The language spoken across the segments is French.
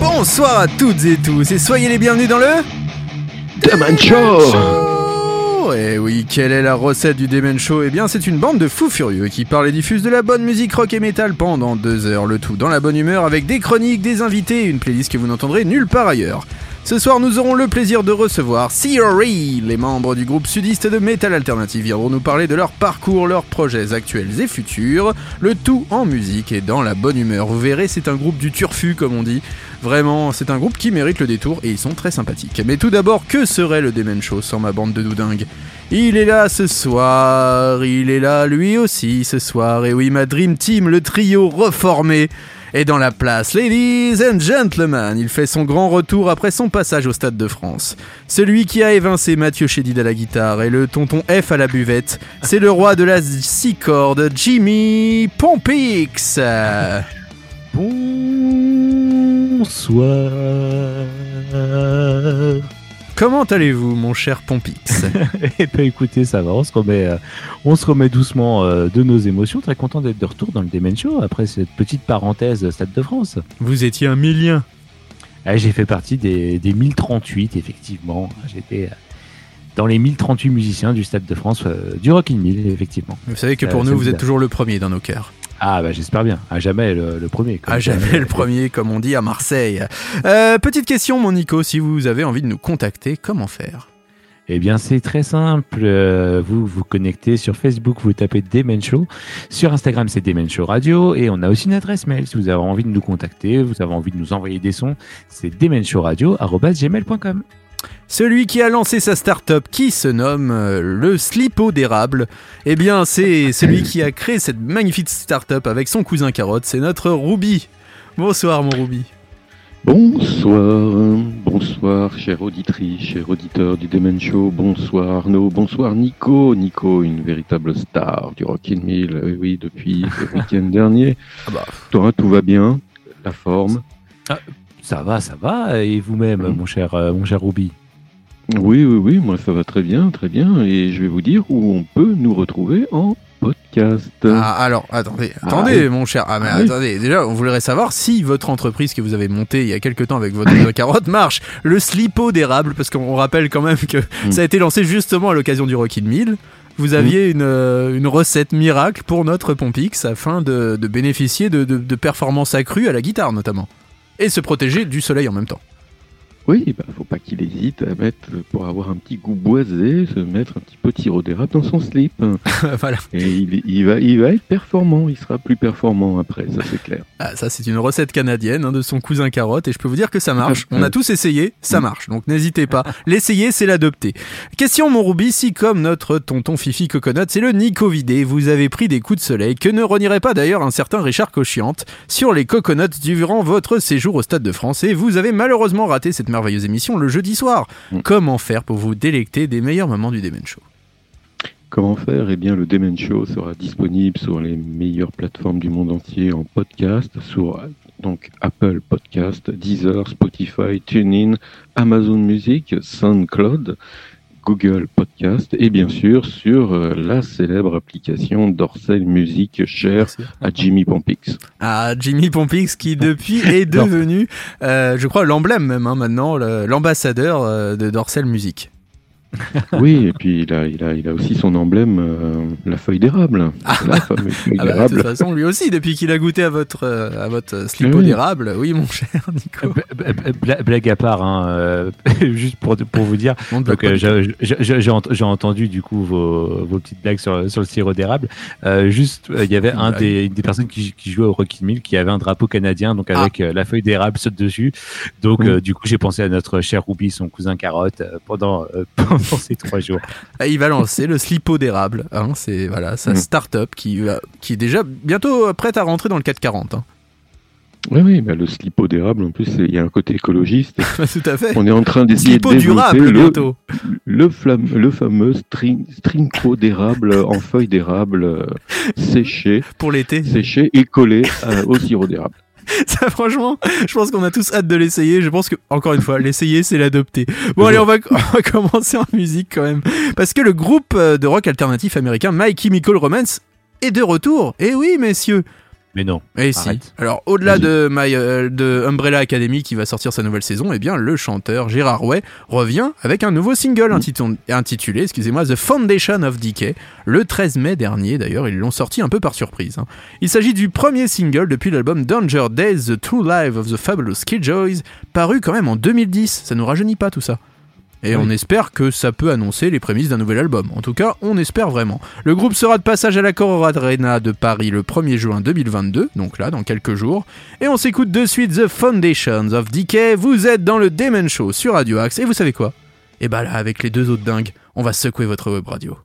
Bonsoir à toutes et tous et soyez les bienvenus dans le Demen Show Et oui, quelle est la recette du Demen Show? Eh bien, c'est une bande de fous furieux qui parle et diffuse de la bonne musique rock et metal pendant deux heures, le tout dans la bonne humeur avec des chroniques, des invités et une playlist que vous n'entendrez nulle part ailleurs. Ce soir, nous aurons le plaisir de recevoir Theory. Les membres du groupe sudiste de Metal Alternative viendront nous parler de leur parcours, leurs projets actuels et futurs, le tout en musique et dans la bonne humeur. Vous verrez, c'est un groupe du turfu, comme on dit. Vraiment, c'est un groupe qui mérite le détour et ils sont très sympathiques. Mais tout d'abord, que serait le Demen Show sans ma bande de doudingues? Il est là ce soir, il est là lui aussi ce soir. Et oui, ma Dream Team, le trio reformé est dans la place. Ladies and gentlemen, il fait son grand retour après son passage au Stade de France. Celui qui a évincé Mathieu Chédid à la guitare et le tonton F à la buvette, c'est le roi de la six cordes, Jimmy Pompix. Bonsoir. Comment allez-vous, mon cher Pompix Eh ben écoutez, ça va, on se remet, euh, on se remet doucement euh, de nos émotions. Très content d'être de retour dans le Demen Show après cette petite parenthèse Stade de France. Vous étiez un millien. Ah, J'ai fait partie des, des 1038, effectivement. J'étais euh, dans les 1038 musiciens du Stade de France, du Rock in 1000, effectivement. Vous savez que pour nous, vous êtes toujours le premier dans nos cœurs. Ah bah j'espère bien, à jamais le, le premier. comme À jamais le premier, comme on dit à Marseille. Euh, petite question, mon Nico, si vous avez envie de nous contacter, comment faire? Eh bien, c'est très simple. Euh, Vous vous connectez sur Facebook, vous tapez Demen Show. Sur Instagram, c'est Demen Show Radio. Et on a aussi une adresse mail. Si vous avez envie de nous contacter, vous avez envie de nous envoyer des sons, c'est demenshowradio.gmail.com. Celui qui a lancé sa start-up qui se nomme euh, le Slipo d'érable, eh bien c'est celui qui a créé cette magnifique start-up avec son cousin Carotte, c'est notre Ruby. Bonsoir mon Ruby. Bonsoir, bonsoir, chère auditrice, cher auditeur du Demen Show, bonsoir Arnaud, bonsoir Nico, Nico, une véritable star du Rock in 1000, oui, oui, depuis le week-end dernier. Ah bah, Toi, tout va bien, la forme? Ça va, ça va. Et vous-même, Mhm. mon cher, euh, mon cher Ruby Oui, oui, oui, moi ça va très bien, très bien, et je vais vous dire où on peut nous retrouver en podcast. ah, alors attendez, Ah, attendez mon cher. Ah mais Ah, oui. attendez, déjà on voudrait savoir si votre entreprise que vous avez montée il y a quelques temps avec votre Carotte marche. Le Slipo d'érable, parce qu'on rappelle quand même que Mm. ça a été lancé justement à l'occasion du Rock in 1000. Vous aviez une, euh, une recette miracle pour notre Pompix afin de, de bénéficier de, de- de performances accrues à la guitare notamment. Et se protéger du soleil en même temps. Oui, bah, faut pas qu'il hésite à mettre, pour avoir un petit goût boisé, se mettre un petit peu de sirop d'érable dans son slip. voilà. Et il, il va, il va être performant, il sera plus performant après, ça c'est clair. Ah, ça, c'est une recette canadienne hein, de son cousin Carotte et je peux vous dire que ça marche. On a tous essayé, ça marche. Donc n'hésitez pas. L'essayer, c'est l'adopter. Question, mon Ruby, si comme notre tonton Fifi Coconut, c'est le Nico vidé, vous avez pris des coups de soleil, que ne renierait pas d'ailleurs un certain Richard Cochiante sur les coconuts durant votre séjour au Stade de France et vous avez malheureusement raté cette merveilleuse émission le jeudi soir. Mm. Comment faire pour vous délecter des meilleurs moments du Demen Show? Comment faire? Eh bien, le Demen Show sera disponible sur les meilleures plateformes du monde entier en podcast, sur donc Apple Podcast, Deezer, Spotify, TuneIn, Amazon Music, SoundCloud, Google Podcast et bien sûr sur euh, la célèbre application Dorsey Music chère à Jimmy Pompix. à Jimmy Pompix qui depuis est devenu, euh, je crois, l'emblème même hein, maintenant, l'ambassadeur euh, de Dorsel Music. Oui, et puis il a, il a, il a aussi son emblème, euh, la feuille d'érable. la fameuse feuille Ah bah, de toute façon, lui aussi, depuis qu'il a goûté à votre, euh, à votre euh, slipo Oui. d'érable, oui mon cher Nico. Bla- bla- bla- Blague à part, hein, euh, juste pour, pour vous dire, Donc, euh, j'ai- j'ai j'ai ent- j'ai entendu du coup vos, vos petites blagues sur, sur le sirop d'érable. Euh, juste, euh, il y avait Une un des, une des personnes qui, qui jouait au Rocky Mill qui avait un drapeau canadien, donc avec euh, la feuille d'érable saute dessus. Donc, du coup, j'ai pensé à notre cher Ruby, son cousin Carotte, euh, pendant, pendant ces trois jours. Ah, Il va lancer le slipo d'érable. Hein, c'est voilà, sa Mm. start-up qui, va- qui est déjà bientôt euh, prête à rentrer dans le 440. hein. Oui, oui, bah, le slipo d'érable, en plus, il y a un côté écologiste. Tout à fait. On est en train d'essayer de développer durable le, bientôt. le, fameux string, stringco d'érable en feuilles d'érable euh, séchées, Pour l'été. séchées et collées euh, au sirop d'érable. Ça, franchement, je pense qu'on a tous hâte de l'essayer. Je pense que, encore une fois, l'essayer, c'est l'adopter. Bon, allez, on va, on va commencer en musique quand même. Parce que le groupe euh, de rock alternatif américain My Chemical Romance est de retour. Et oui, messieurs. Mais non. Et si. Arrête. Alors, au-delà de, My, euh, de Umbrella Academy qui va sortir sa nouvelle saison, eh bien, le chanteur Gérard Way revient avec un nouveau single intitu- intitulé, excusez-moi, The Foundation of Decay. Le 13 mai dernier, d'ailleurs, ils l'ont sorti un peu par surprise. hein. Il s'agit du premier single depuis l'album Danger Days, The True Life of the Fabulous Killjoys, paru quand même en 2010. Ça nous rajeunit pas tout ça. Et Oui. on espère que ça peut annoncer les prémices d'un nouvel album. En tout cas, on espère vraiment. Le groupe sera de passage à la Arena de Paris le 1er juin 2022, donc là, dans quelques jours. Et on s'écoute de suite The Foundations of Decay. Vous êtes dans le Demon Show sur Radio Axe. Et vous savez quoi? Et bah là, avec les deux autres dingues, on va secouer votre web radio.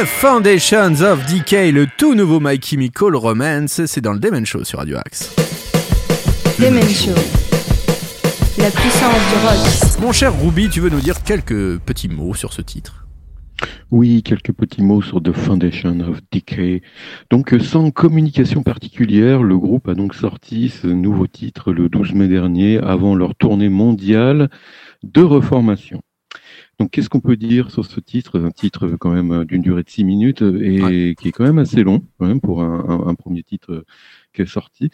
The Foundations of Decay, le tout nouveau My Chemical Romance, c'est dans le Demon Show sur Radio Axe. Demen Show. La puissance du rock. Mon cher Ruby, tu veux nous dire quelques petits mots sur ce titre? Oui, quelques petits mots sur The Foundation of Decay. Donc, euh, sans communication particulière, le groupe a donc sorti ce nouveau titre le 12 mai dernier, avant leur tournée mondiale de reformation. Donc, qu'est-ce qu'on peut dire sur ce titre? Un titre euh, quand même euh, d'une durée de 6 minutes euh, et qui est quand même assez long, quand même pour un, un- un premier titre qui est sorti.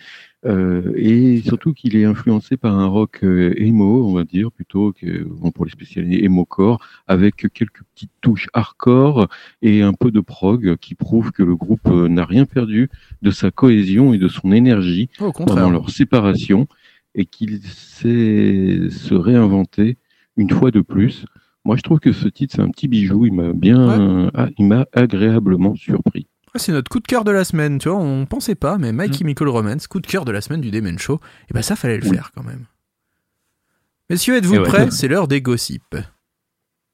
Euh, et surtout qu'il est influencé par un rock emo, on va dire, plutôt que bon, pour les spécialistes emo-core, avec quelques petites touches hardcore et un peu de prog qui prouve que le groupe n'a rien perdu de sa cohésion et de son énergie pendant leur séparation et qu'il sait se réinventer une fois de plus. Moi, je trouve que ce titre, c'est un petit bijou. Il m'a bien, ah, il m'a agréablement surpris. Ah, c'est notre coup de cœur de la semaine, tu vois, on pensait pas, mais My Mm. Chemical Romance, coup de cœur de la semaine du Demon Show, et ben ça fallait le Oui. faire quand même. Messieurs, êtes-vous ouais. prêts? C'est l'heure des gossips.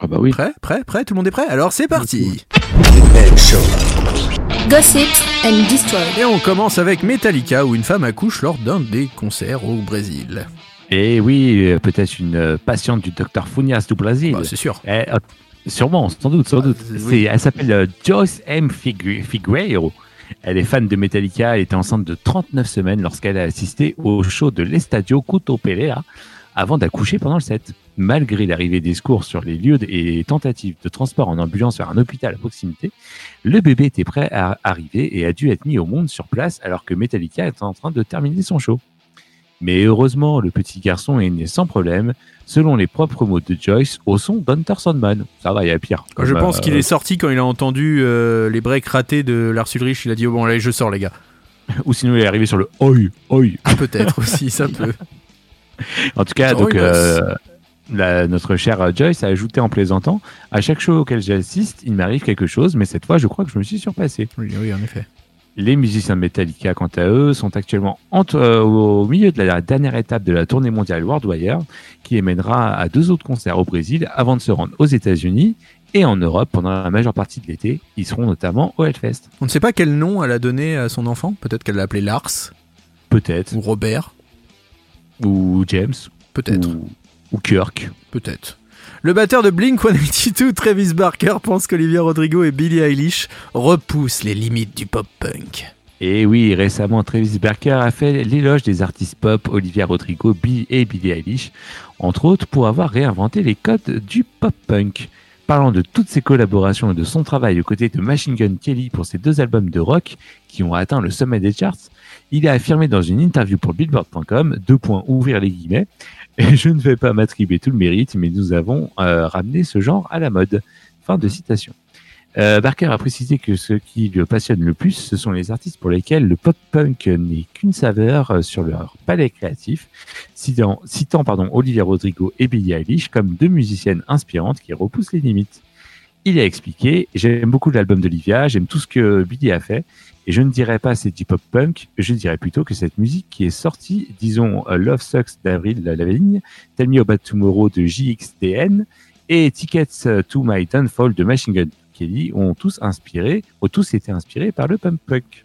Ah bah oui. Prêt Prêt Prêt? Tout le monde est prêt? Alors c'est parti Gossip and Destroy. Et on commence avec Metallica, où une femme accouche lors d'un des concerts au Brésil. Et oui, euh, peut-être une euh, patiente du docteur Funias du Brésil. Bah, c'est sûr. Eh, euh, sûrement, sans doute, sans Ah, doute. oui. Elle s'appelle euh, Joyce M. Figu- Figueiro. Elle est fan de Metallica. Elle était enceinte de 39 semaines lorsqu'elle a assisté au show de l'Estadio Couto avant d'accoucher pendant le set. Malgré l'arrivée des secours sur les lieux et tentatives de transport en ambulance vers un hôpital à proximité, le bébé était prêt à arriver et a dû être mis au monde sur place alors que Metallica était en train de terminer son show. Mais heureusement, le petit garçon est né sans problème, selon les propres mots de Joyce, au son d'Hunter Sandman. Ça va, il y a pire. Je pense euh, qu'il est sorti quand il a entendu euh, les breaks ratés de Lars Ulrich. Il a dit oh, bon allez je sors les gars. Ou sinon, il est arrivé sur le oi, oi. Ah, Peut-être aussi ça peut. En tout cas, Oh, donc, euh, la- notre chère Joyce a ajouté en plaisantant À chaque show auquel j'assiste, il m'arrive quelque chose, mais cette fois, je crois que je me suis surpassé. Oui oui en effet. Les musiciens de Metallica, quant à eux, sont actuellement entre- euh, au milieu de la dernière étape de la tournée mondiale World Wire, qui les mènera à deux autres concerts au Brésil avant de se rendre aux États-Unis et en Europe pendant la majeure partie de l'été. Ils seront notamment au Hellfest. On ne sait pas quel nom elle a donné à son enfant. Peut-être qu'elle l'a appelé Lars Peut-être. ou Robert. Ou James. Peut-être. Ou, ou Kirk. Peut-être. Le batteur de Blink-182, Travis Barker, pense qu'Olivia Rodrigo et Billie Eilish repoussent les limites du pop-punk. Et oui, récemment, Travis Barker a fait l'éloge des artistes pop Olivia Rodrigo et Billie Eilish, entre autres pour avoir réinventé les codes du pop-punk. Parlant de toutes ses collaborations et de son travail aux côtés de Machine Gun Kelly pour ses deux albums de rock qui ont atteint le sommet des charts, il a affirmé dans une interview pour Billboard.com, deux points ouvrir les guillemets, je ne vais pas m'attribuer tout le mérite, mais nous avons euh, ramené ce genre à la mode. Fin de citation. Euh, Barker a précisé que ce qui le passionne le plus, ce sont les artistes pour lesquels le pop-punk n'est qu'une saveur euh, sur leur palais créatif, citant, citant pardon, Olivia Rodrigo et Billie Eilish comme deux musiciennes inspirantes qui repoussent les limites. Il a expliqué J'aime beaucoup l'album d'Olivia, j'aime tout ce que Billie a fait, et je ne dirais pas c'est du pop-punk, je dirais plutôt que cette musique qui est sortie, disons euh, Love Sucks d'Avril Lavigne, Tell Me About Tomorrow de JXDN, et Tickets to My Downfall de Machine Gun Kelly ont tous inspiré, ont tous été inspirés par le punk punk.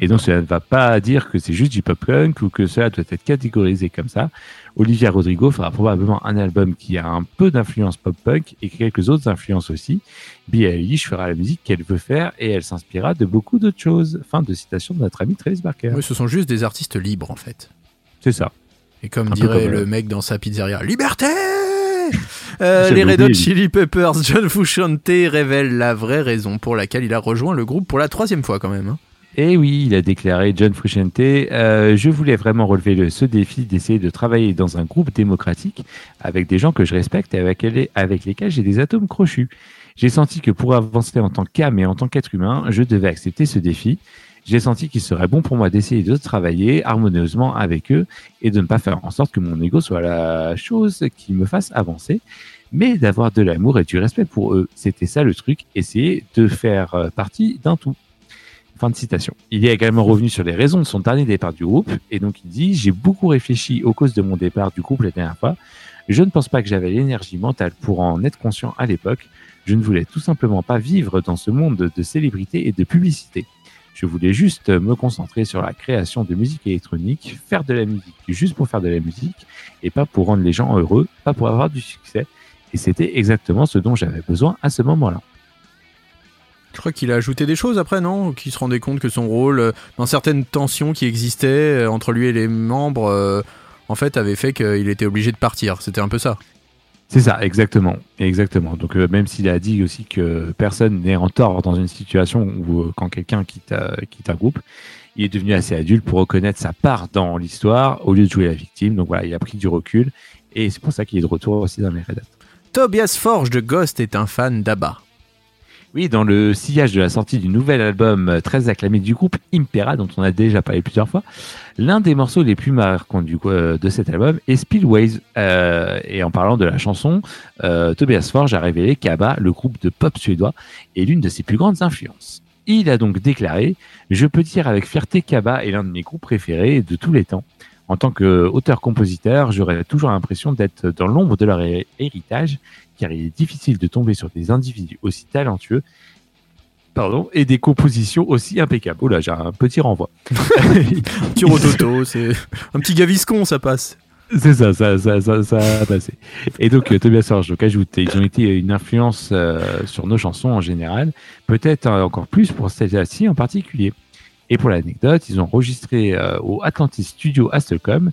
Et donc, cela ne va pas dire que c'est juste du pop punk ou que cela doit être catégorisé comme ça. Olivia Rodrigo fera probablement un album qui a un peu d'influence pop punk et quelques autres influences aussi. Billie Eilish fera la musique qu'elle veut faire et elle s'inspirera de beaucoup d'autres choses. Fin de citation de notre ami Travis Barker. Oui, ce sont juste des artistes libres en fait. C'est ça. Et comme Un dirait comme, le euh, mec dans sa pizzeria, Liberté Euh, les Red Hot. Chili Peppers, John Frusciante révèle la vraie raison pour laquelle il a rejoint le groupe pour la troisième fois quand même. hein. Et oui, il a déclaré John Frusciante, euh, je voulais vraiment relever le- ce défi d'essayer de travailler dans un groupe démocratique avec des gens que je respecte et avec, avec lesquels j'ai des atomes crochus. J'ai senti que pour avancer en tant qu'âme et en tant qu'être humain, je devais accepter ce défi. J'ai senti qu'il serait bon pour moi d'essayer de travailler harmonieusement avec eux et de ne pas faire en sorte que mon ego soit la chose qui me fasse avancer, mais d'avoir de l'amour et du respect pour eux. C'était ça le truc, essayer de faire euh, partie d'un tout. Fin de citation. Il est également revenu sur les raisons de son dernier départ du groupe, et donc il dit J'ai beaucoup réfléchi aux causes de mon départ du groupe la dernière fois. Je ne pense pas que j'avais l'énergie mentale pour en être conscient à l'époque. Je ne voulais tout simplement pas vivre dans ce monde de célébrité et de publicité. Je voulais juste me concentrer sur la création de musique électronique, faire de la musique juste pour faire de la musique et pas pour rendre les gens heureux, pas pour avoir du succès. Et c'était exactement ce dont j'avais besoin à ce moment-là. Je crois qu'il a ajouté des choses après, non? Qu'il se rendait compte que son rôle, euh, dans certaines tensions qui existaient euh, entre lui et les membres, euh, en fait, avait fait qu'il était obligé de partir. C'était un peu ça. C'est ça, exactement, exactement. Donc même s'il a dit aussi que personne n'est en tort dans une situation où quand quelqu'un quitte, quitte un groupe, il est devenu assez adulte pour reconnaître sa part dans l'histoire au lieu de jouer la victime. Donc voilà, il a pris du recul et c'est pour ça qu'il est de retour aussi dans les Red Tobias Forge de Ghost est un fan d'Abba. Oui, dans le sillage de la sortie du nouvel album euh, très acclamé du groupe Impera, dont on a déjà parlé plusieurs fois, l'un des morceaux les plus marquants euh, de cet album est Speedways. Euh, et en parlant de la chanson, Tobias Forge a révélé qu'ABBA, le groupe de pop suédois, est l'une de ses plus grandes influences. Il a donc déclaré Je peux dire avec fierté qu'ABBA est l'un de mes groupes préférés de tous les temps. En tant qu'auteur-compositeur, j'aurais toujours l'impression d'être dans l'ombre de leur héritage car il est difficile de tomber sur des individus aussi talentueux pardon, et des compositions aussi impeccables. Oh là, j'ai un petit renvoi. petit rototo, c'est un petit gaviscon, ça passe. C'est ça, ça, ça, ça, a passé. Et donc, euh, Tobias Forge, donc ajoute, ils ont été une influence euh, sur nos chansons en général, peut-être euh, encore plus pour celle-ci en particulier. Et pour l'anecdote, ils ont enregistré au Atlantis Studio à Stockholm,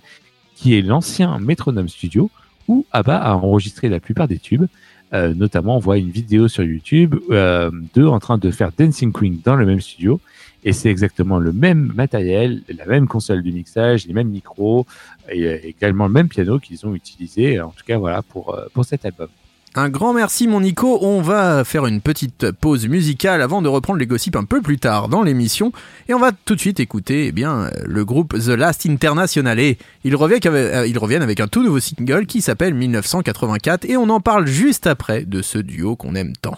qui est l'ancien Metronome Studio, où ABBA a enregistré la plupart des tubes. Euh, notamment, on voit une vidéo sur YouTube euh, d'eux en train de faire Dancing Queen dans le même studio. Et c'est exactement le même matériel, la même console de mixage, les mêmes micros et euh, également le même piano qu'ils ont utilisé, en tout cas voilà, pour, pour cet album. Un grand merci mon Nico, on va faire une petite pause musicale avant de reprendre les gossips un peu plus tard dans l'émission. Et on va tout de suite écouter eh bien, le groupe The Last International. Et ils reviennent, avec, euh, ils reviennent avec un tout nouveau single qui s'appelle 1984 et on en parle juste après de ce duo qu'on aime tant.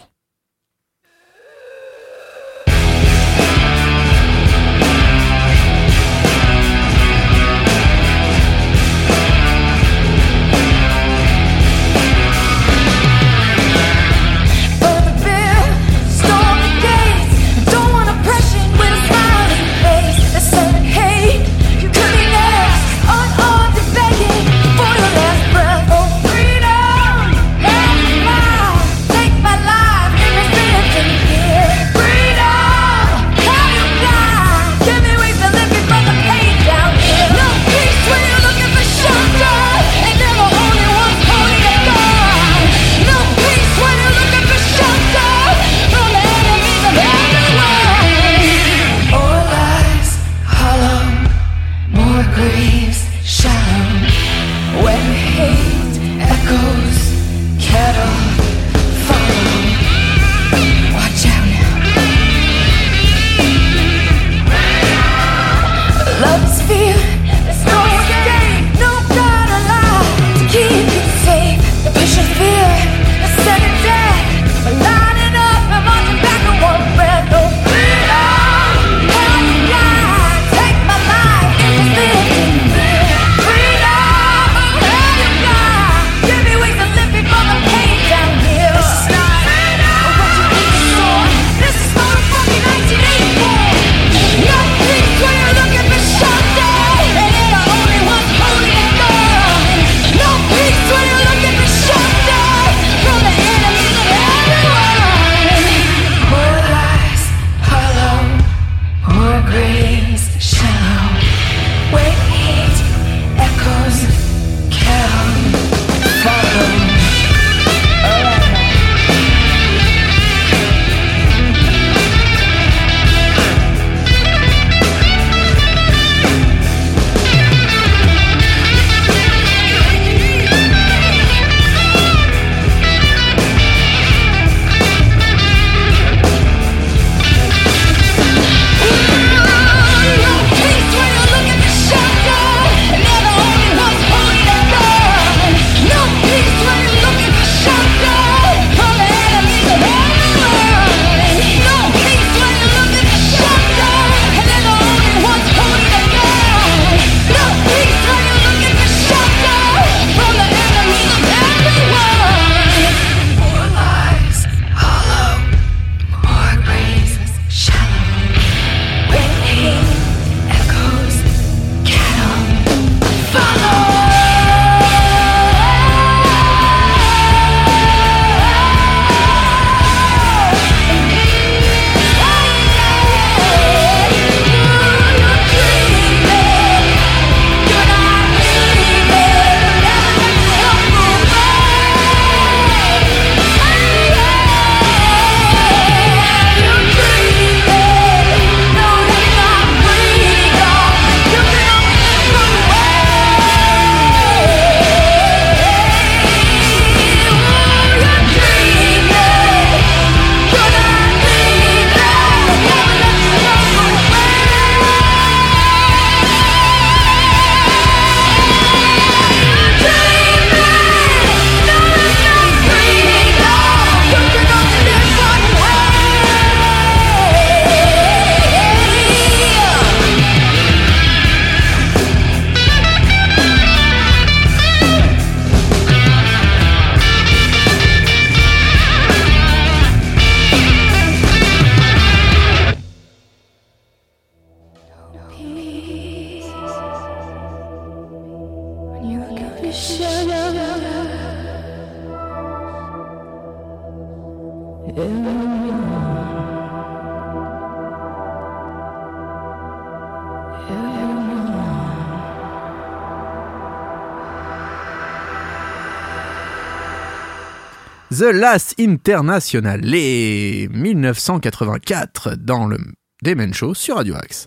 The Last International, les 1984 dans le Demen Show sur Radio Axe.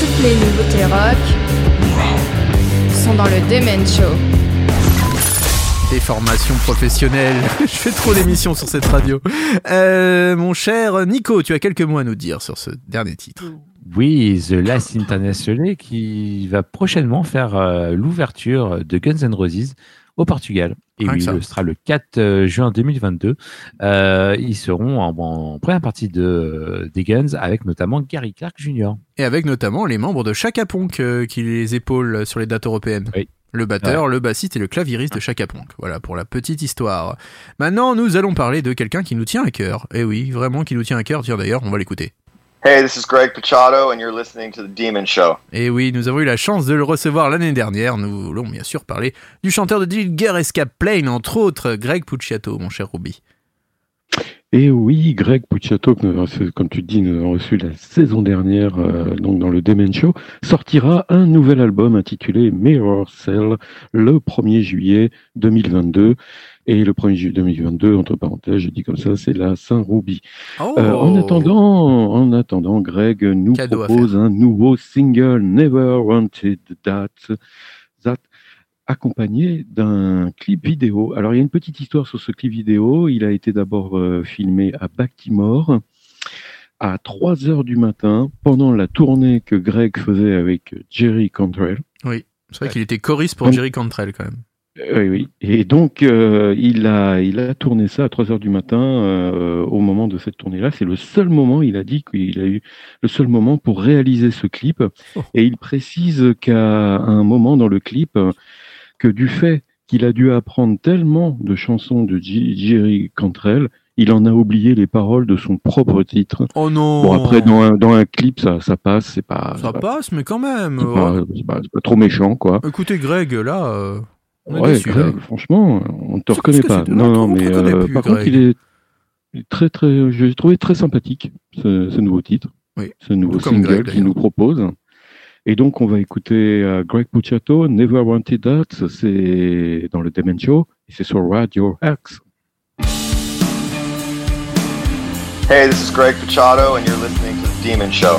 Toutes les nouveautés rock sont dans le Demen Show. Des formations professionnelles. Je fais trop d'émissions sur cette radio. Euh, mon cher Nico, tu as quelques mots à nous dire sur ce dernier titre. Oui, The Last International qui va prochainement faire euh, l'ouverture de Guns N' Roses au Portugal. Et oui, ce sera le 4 euh, juin 2022. Euh, ils seront en, en première partie de, des Guns avec notamment Gary Clark Jr. Et avec notamment les membres de Chaka Ponk euh, qui les épaulent sur les dates européennes. Oui. Le batteur, le bassiste et le claviériste de Chaka Ponk. Voilà pour la petite histoire. Maintenant, nous allons parler de quelqu'un qui nous tient à cœur. Et oui, vraiment qui nous tient à cœur. Tiens d'ailleurs, on va l'écouter. Hey, this is Greg Pachado, and you're listening to The Demon Show. Et oui, nous avons eu la chance de le recevoir l'année dernière. Nous voulons bien sûr parler du chanteur de Dilger Escape Plane, entre autres, Greg Pucciato, mon cher Ruby. Et oui, Greg Pucciato, que nous avons reçu, comme tu dis, nous avons reçu la saison dernière, euh, donc dans le Demen Show, sortira un nouvel album intitulé Mirror Cell le 1er juillet 2022. Et le 1er juillet 2022, entre parenthèses, je dis comme ça, c'est la Saint-Rouby. Oh Euh, en attendant, en attendant, Greg nous Cadeau propose un nouveau single, Never Wanted That, That, accompagné d'un clip vidéo. Alors, il y a une petite histoire sur ce clip vidéo. Il a été d'abord euh, filmé à Baltimore à 3 heures du matin pendant la tournée que Greg faisait avec Jerry Cantrell. C'est vrai qu'il était choriste pour Jerry Cantrell quand même. Oui, oui. Et donc, euh, il, a, il a tourné ça à 3 heures du matin euh, au moment de cette tournée-là. C'est le seul moment, il a dit qu'il a eu le seul moment pour réaliser ce clip. Oh. Et il précise qu'à un moment dans le clip, que du fait qu'il a dû apprendre tellement de chansons de J- Jerry Cantrell, il en a oublié les paroles de son propre titre. Oh non Bon, après, dans un, dans un clip, ça, ça passe, c'est pas, Ça pas, passe, mais quand même. c'est pas, c'est pas- pas trop méchant, quoi. Écoutez, Greg, là, euh, on est Ouais, là. franchement, on ne te reconnaît pas. Non, non, mais euh, plus, par contre, Greg. il est il est très, très, je l'ai trouvé très sympathique, ce, ce nouveau titre, Oui. ce nouveau Tout single qu'il nous propose. Et donc, on va écouter euh, Greg Pucciato, Never Wanted That, c'est dans le Demon Show, et c'est sur Radio Axe. Hey, this is Greg Pachado, and you're listening to The Demon Show.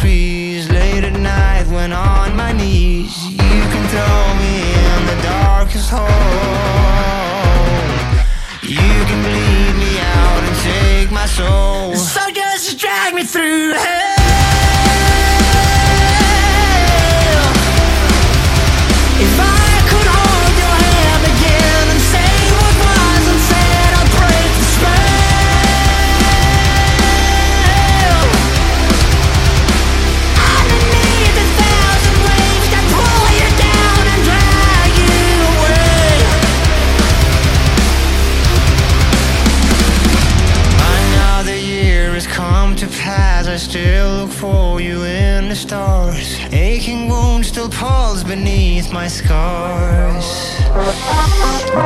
feet. Beneath my scars.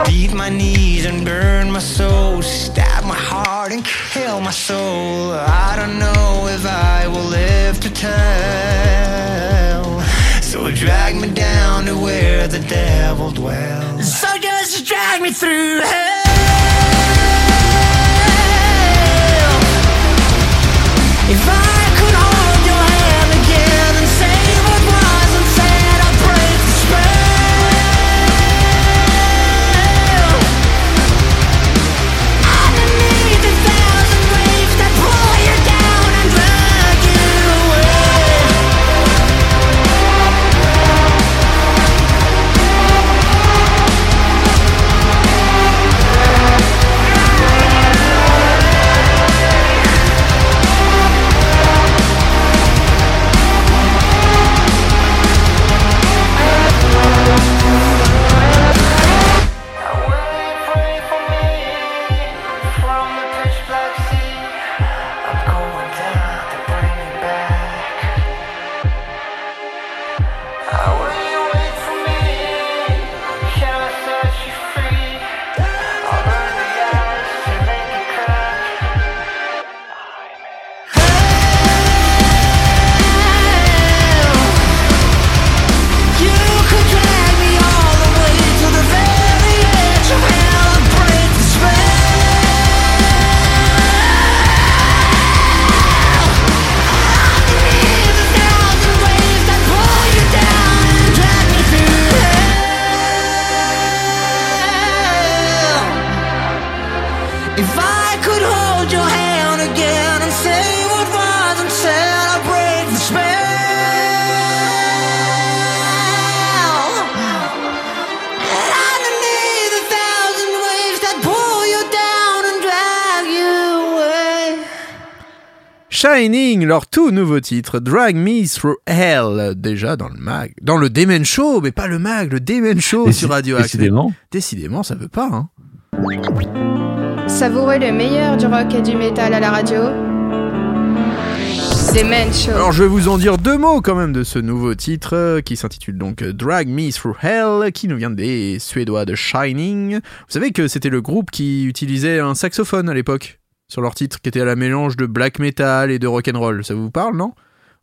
Beat my knees and burn my soul. Stab my heart and kill my soul. I don't know if I will live to tell. So drag me down to where the devil dwells. So just drag me through hell. If I nouveau titre, Drag Me Through Hell, déjà dans le mag, dans le Demen Show, mais pas le mag, le Demen Show sur Radio Axe. Décidément. Décidément, ça veut pas, hein. Savourez le meilleur du rock et du métal à la radio. Demen Show. Alors je vais vous en dire deux mots quand même de ce nouveau titre euh, qui s'intitule donc euh, Drag Me Through Hell, qui nous vient des Suédois de Shining. Vous savez que c'était le groupe qui utilisait un saxophone à l'époque sur leur titre, qui était à la mélange de black metal et de rock and roll. Ça vous parle, non?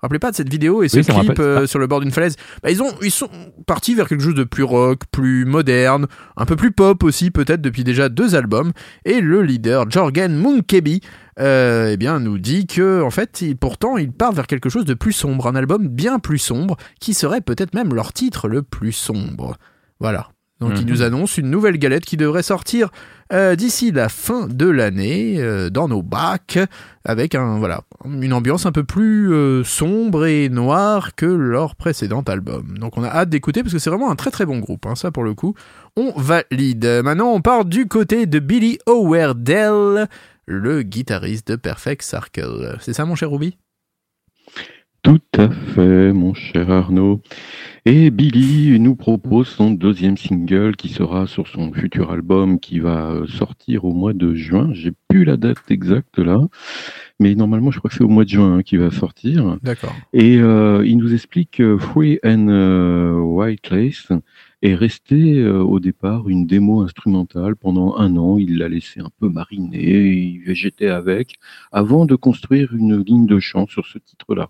Rappelez pas de cette vidéo et ce Oui, clip euh, sur le bord d'une falaise. Bah, ils ont, ils sont partis vers quelque chose de plus rock, plus moderne, un peu plus pop aussi peut-être depuis déjà deux albums. Et le leader Jorgen Munkeby, euh, eh bien, nous dit que en fait, il- pourtant, ils partent vers quelque chose de plus sombre, un album bien plus sombre, qui serait peut-être même leur titre le plus sombre. Voilà. Donc, il Mhm. nous annonce une nouvelle galette qui devrait sortir euh, d'ici la fin de l'année euh, dans nos bacs, avec un voilà une ambiance un peu plus euh, sombre et noire que leur précédent album. Donc, on a hâte d'écouter parce que c'est vraiment un très très bon groupe. hein, ça, pour le coup, on valide. Maintenant, on part du côté de Billy Howerdell, le guitariste de Perfect Circle. C'est ça, mon cher Ruby? Tout à fait, mon cher Arnaud. Et Billy nous propose son deuxième single qui sera sur son futur album qui va euh, sortir au mois de juin. J'ai plus la date exacte là. mais normalement, je crois que c'est au mois de juin hein, qu'il va sortir. D'accord. Et euh, il nous explique que Free and euh, White Lace est resté euh, au départ une démo instrumentale pendant un an. Il l'a laissé un peu mariner, il végétait avec, avant de construire une ligne de chant sur ce titre-là.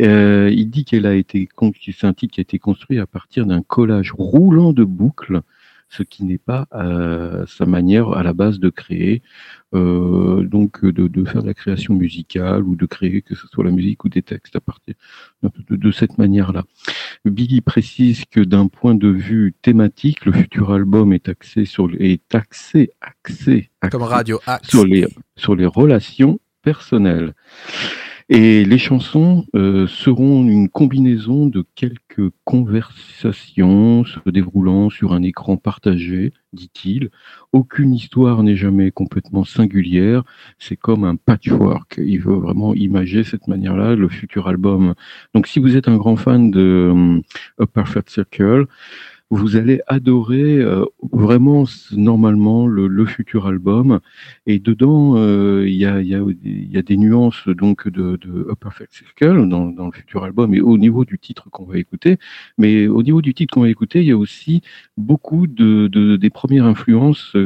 Euh, il dit qu'elle a été, c'est un titre qui a été construit à partir d'un collage roulant de boucles, ce qui n'est pas euh, sa manière à la base de créer, euh, donc de, de faire de la création musicale ou de créer que ce soit la musique ou des textes à partir de, de- de cette manière-là. Biggie précise que d'un point de vue thématique, le futur album est axé sur est axé axé, Comme axé Radio Axe. sur les sur les relations personnelles. Et les chansons euh, seront une combinaison de quelques conversations se déroulant sur un écran partagé, dit-il. Aucune histoire n'est jamais complètement singulière. C'est comme un patchwork. Il veut vraiment imager cette manière-là le futur album. Donc, si vous êtes un grand fan de euh, A Perfect Circle, vous allez adorer euh, vraiment normalement le, le futur album et dedans euh, il y, a, il y, a, il y a des nuances donc de, de A Perfect Circle dans, dans le futur album et au niveau du titre qu'on va écouter mais au niveau du titre qu'on va écouter il y a aussi beaucoup de, de des premières influences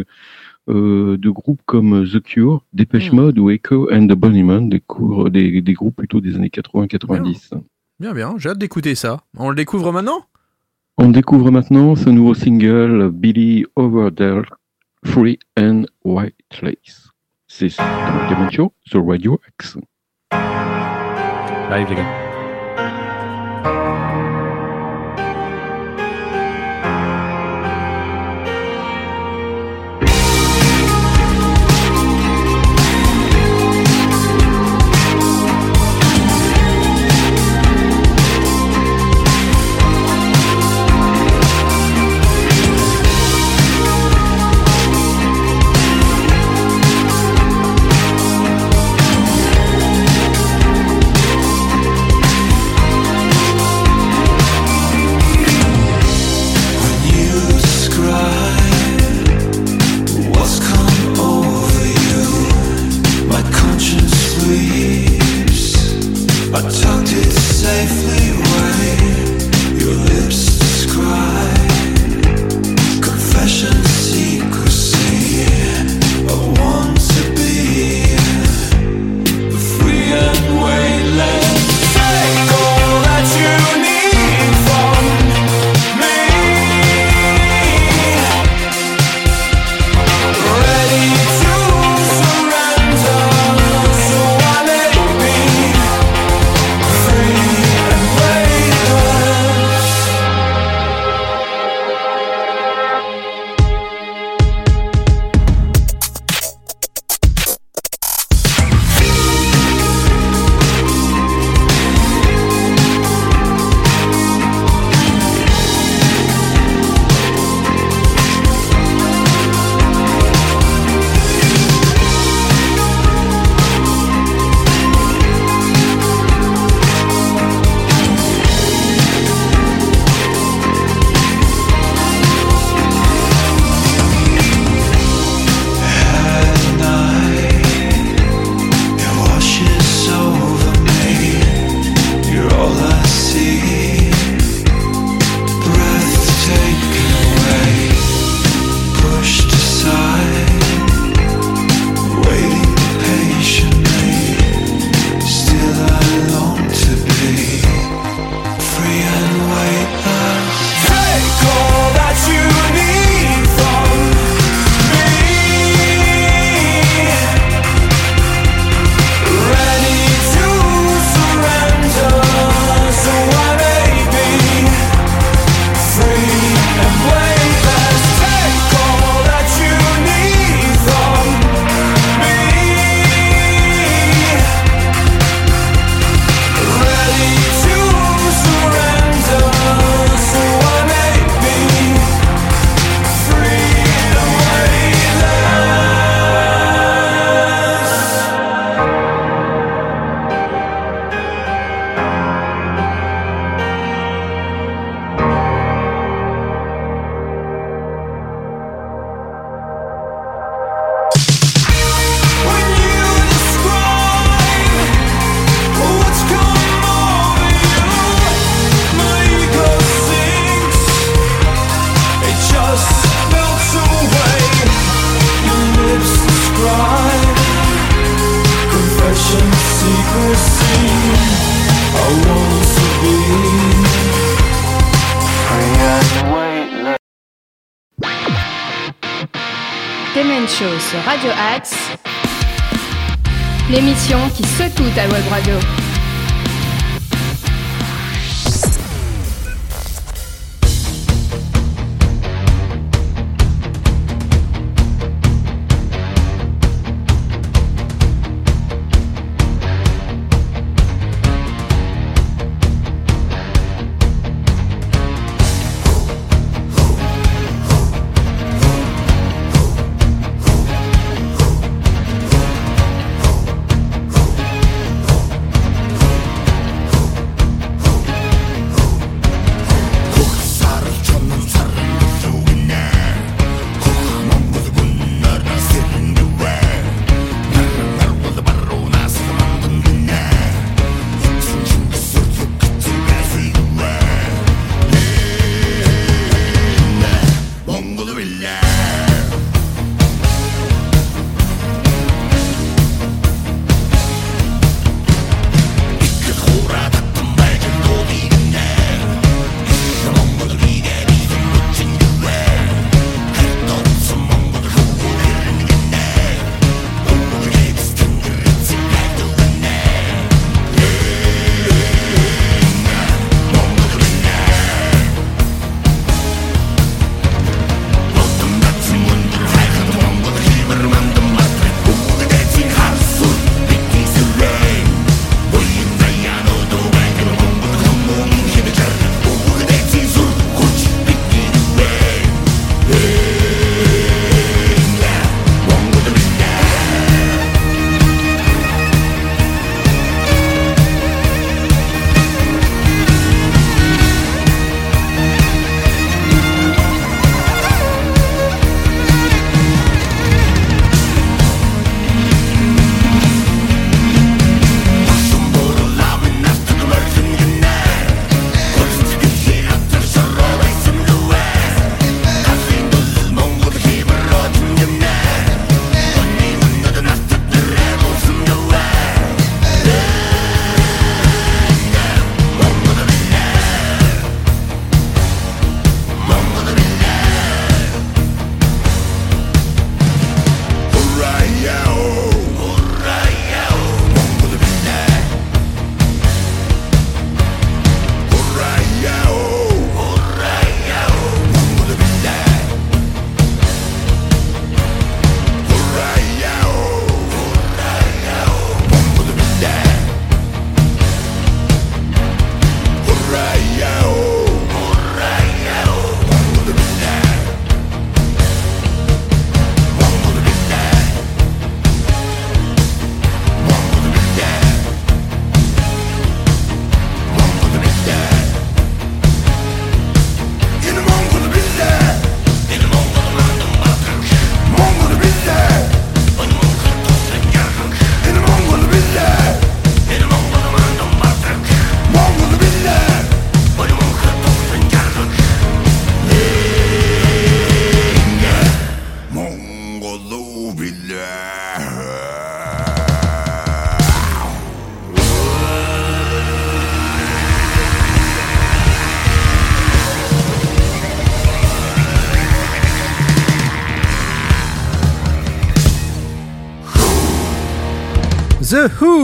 euh, de groupes comme The Cure, Depeche Mm. Mode ou Echo and the Bunnymen, des, cours- des, des groupes plutôt des années 80-90. Bien, bien. J'ai hâte d'écouter ça. On le découvre maintenant? On découvre maintenant ce nouveau single Billy Over There, Free and White Lace. C'est dans le Diamond sur Radio X. J'arrive, les gars.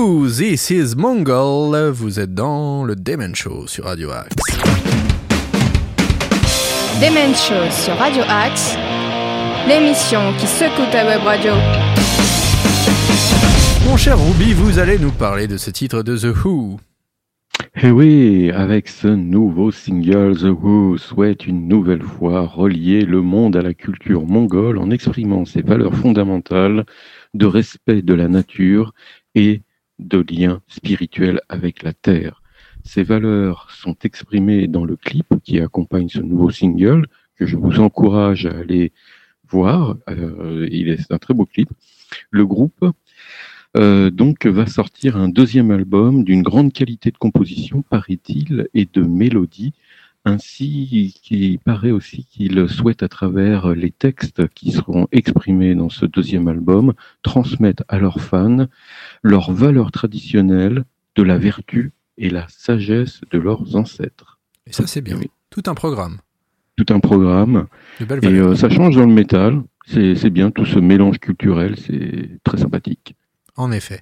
This is Mongol. Vous êtes dans le Demon Show sur Radio Axe. Demen Show sur Radio Axe, l'émission qui secoue ta web radio. Mon cher Ruby, vous allez nous parler de ce titre de The Who. Eh oui, avec ce nouveau single, The Who souhaite une nouvelle fois relier le monde à la culture mongole en exprimant ses valeurs fondamentales de respect de la nature et de lien spirituel avec la terre. Ces valeurs sont exprimées dans le clip qui accompagne ce nouveau single, que je vous encourage à aller voir. Euh, il est un très beau clip. Le groupe euh, va sortir un deuxième album d'une grande qualité de composition, paraît-il, et de mélodie, ainsi qu'il paraît aussi qu'il souhaite à travers les textes qui seront exprimés dans ce deuxième album, transmettre à leurs fans leurs valeurs traditionnelles de la vertu et la sagesse de leurs ancêtres. Et ça, c'est bien. Oui. Tout un programme. Tout un programme. Et euh, ça change dans le métal. C'est bien tout ce mélange culturel, c'est très sympathique. En effet.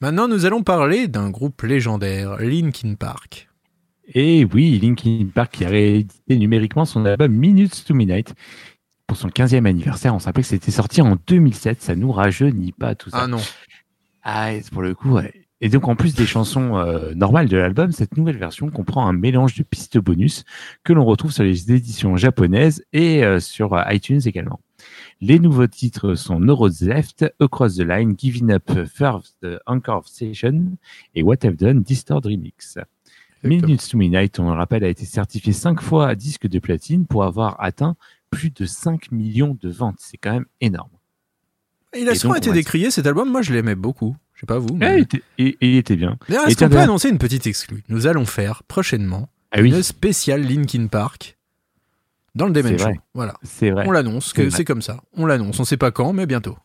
Maintenant, nous allons parler d'un groupe légendaire, Linkin Park. Et oui, Linkin Park qui a réédité numériquement son album Minutes to Midnight pour son 15e anniversaire. On se que c'était sorti en 2007. Ça nous rajeunit pas tout ça. Ah non. Ah, pour le coup, ouais. Et donc, en plus des chansons euh, normales de l'album, cette nouvelle version comprend un mélange de pistes bonus que l'on retrouve sur les éditions japonaises et euh, sur euh, iTunes également. Les nouveaux titres sont No Roads Left, Across the Line, Giving Up First, Anchor Station et What I've Done, Distort Remix. Minutes to Midnight, on le rappelle, a été certifié cinq fois à disque de platine pour avoir atteint plus de 5 millions de ventes. C'est quand même énorme. Il a Et souvent été décrié cet album, moi je l'aimais beaucoup. Je sais pas vous. mais- Eh, il, était, il- il était bien. Et est-ce qu'on peut annoncer une petite exclue? Nous allons faire prochainement Ah oui, une spéciale Linkin Park dans le Demen Show. vrai. Voilà. c'est vrai. On l'annonce, que c'est comme ça. On l'annonce. On sait pas quand, mais bientôt.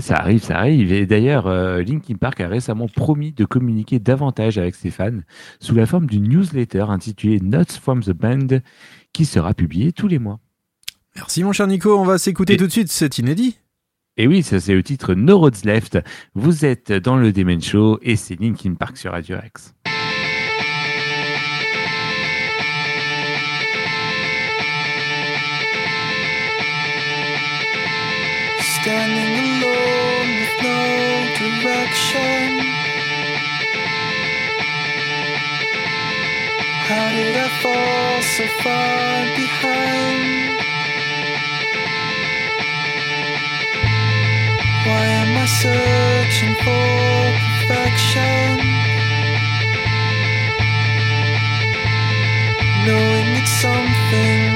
Ça arrive, ça arrive. Et d'ailleurs, euh, Linkin Park a récemment promis de communiquer davantage avec ses fans sous la forme d'une newsletter intitulée Notes from the Band qui sera publiée tous les mois. Merci mon cher Nico. On va s'écouter Et- tout de suite cet inédit. Et oui, ça c'est le titre No Roads Left. Vous êtes dans le Demon Show et c'est Linkin Park sur Radio. Standing no direction. How did I fall so far behind? Why am I searching for perfection? Knowing it's something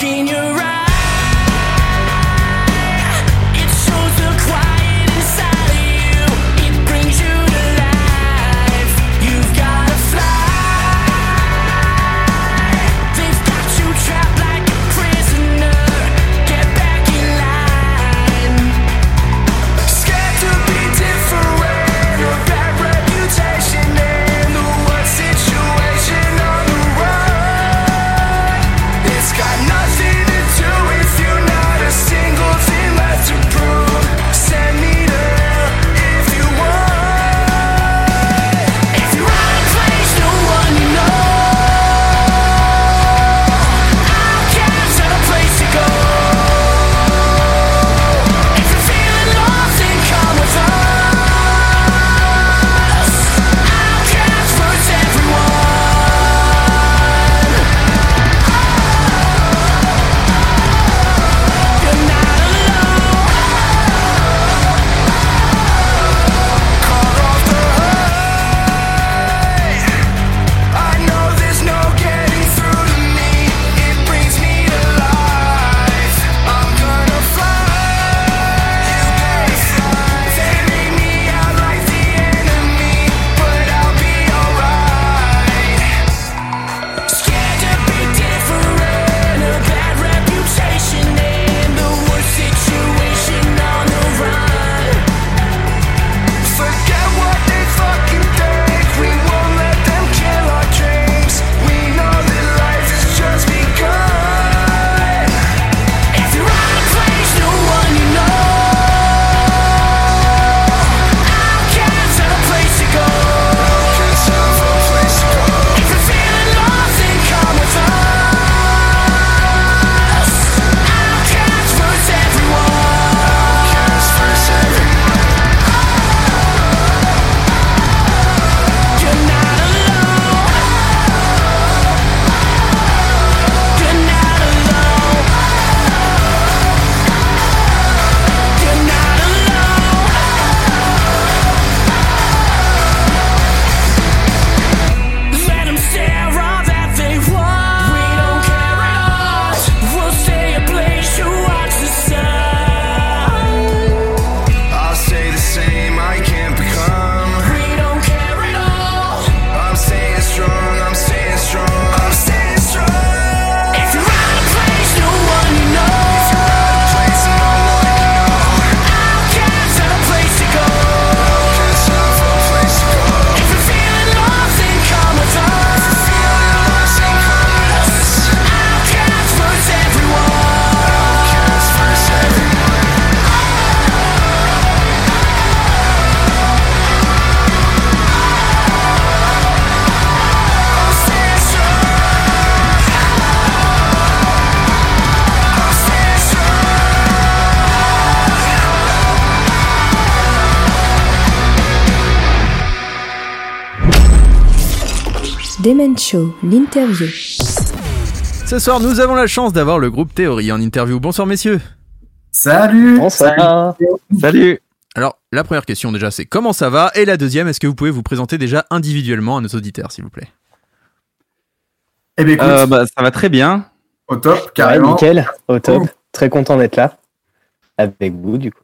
spark in Demen Show, l'interview. Ce soir, nous avons la chance d'avoir le groupe Théorie en interview. Bonsoir messieurs. Salut Bonsoir. Salut Alors, la première question déjà, c'est comment ça va? Et la deuxième, est-ce que vous pouvez vous présenter déjà individuellement à nos auditeurs, s'il vous plaît? Eh bien écoute, Euh, bah, ça va très bien. au top, Ouais, carrément. nickel, au top. Cool. Très content d'être là avec vous, du coup.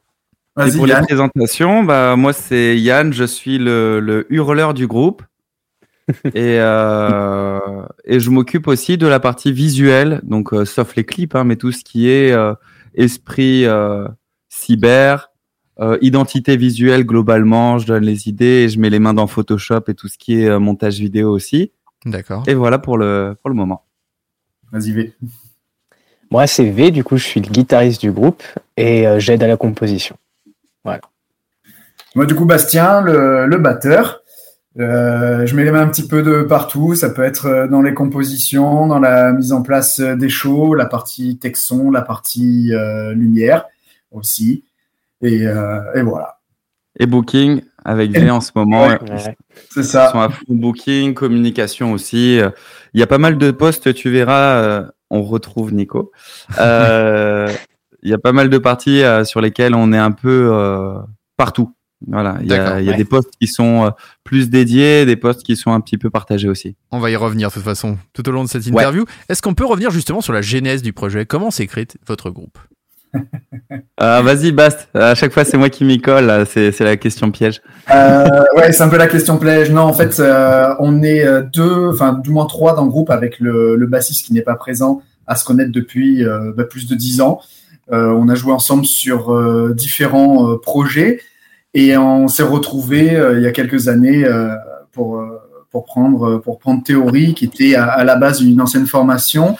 Et Vas-y, pour Yann. les présentations, bah, moi c'est Yann, je suis le, le hurleur du groupe. Et, euh, et je m'occupe aussi de la partie visuelle, donc euh, sauf les clips, hein, mais tout ce qui est euh, esprit euh, cyber, euh, identité visuelle globalement, je donne les idées et je mets les mains dans Photoshop et tout ce qui est euh, montage vidéo aussi. D'accord. Et voilà pour le, pour le moment. Vas-y, V. Moi, c'est V, du coup, je suis le guitariste du groupe et euh, j'aide à la composition. Moi, du coup, Bastien, le, le batteur. Euh, je mets les mains un petit peu de partout. Ça peut être euh, dans les compositions, dans la mise en place euh, des shows, la partie texte-son, la partie euh, lumière aussi. Et, euh, et voilà. Et Booking avec V en ce moment. Ouais. Ouais. C'est Ils ça. sont à fond Booking, communication aussi. Il y a pas mal de postes, tu verras. on retrouve Nico. Euh, Il y a pas mal de parties euh, sur lesquelles on est un peu euh, partout. Voilà, il y a, il y a ouais. des postes qui sont euh, plus dédiés, des postes qui sont un petit peu partagés aussi. On va y revenir de toute façon tout au long de cette Ouais. interview. Est-ce qu'on peut revenir justement sur la genèse du projet? Comment s'est créé votre groupe? Euh, Vas-y, Bast. À chaque fois, c'est moi qui m'y colle. C'est la question piège. Euh, ouais, c'est un peu la question piège. Non, en fait, euh, on est deux, enfin du moins trois dans le groupe avec le, le bassiste qui n'est pas présent à se connaître depuis euh, bah, plus de dix ans. Euh, on a joué ensemble sur euh, différents euh, projets et on s'est retrouvés euh, il y a quelques années euh, pour euh, pour prendre pour prendre théorie qui était à, à la base une ancienne formation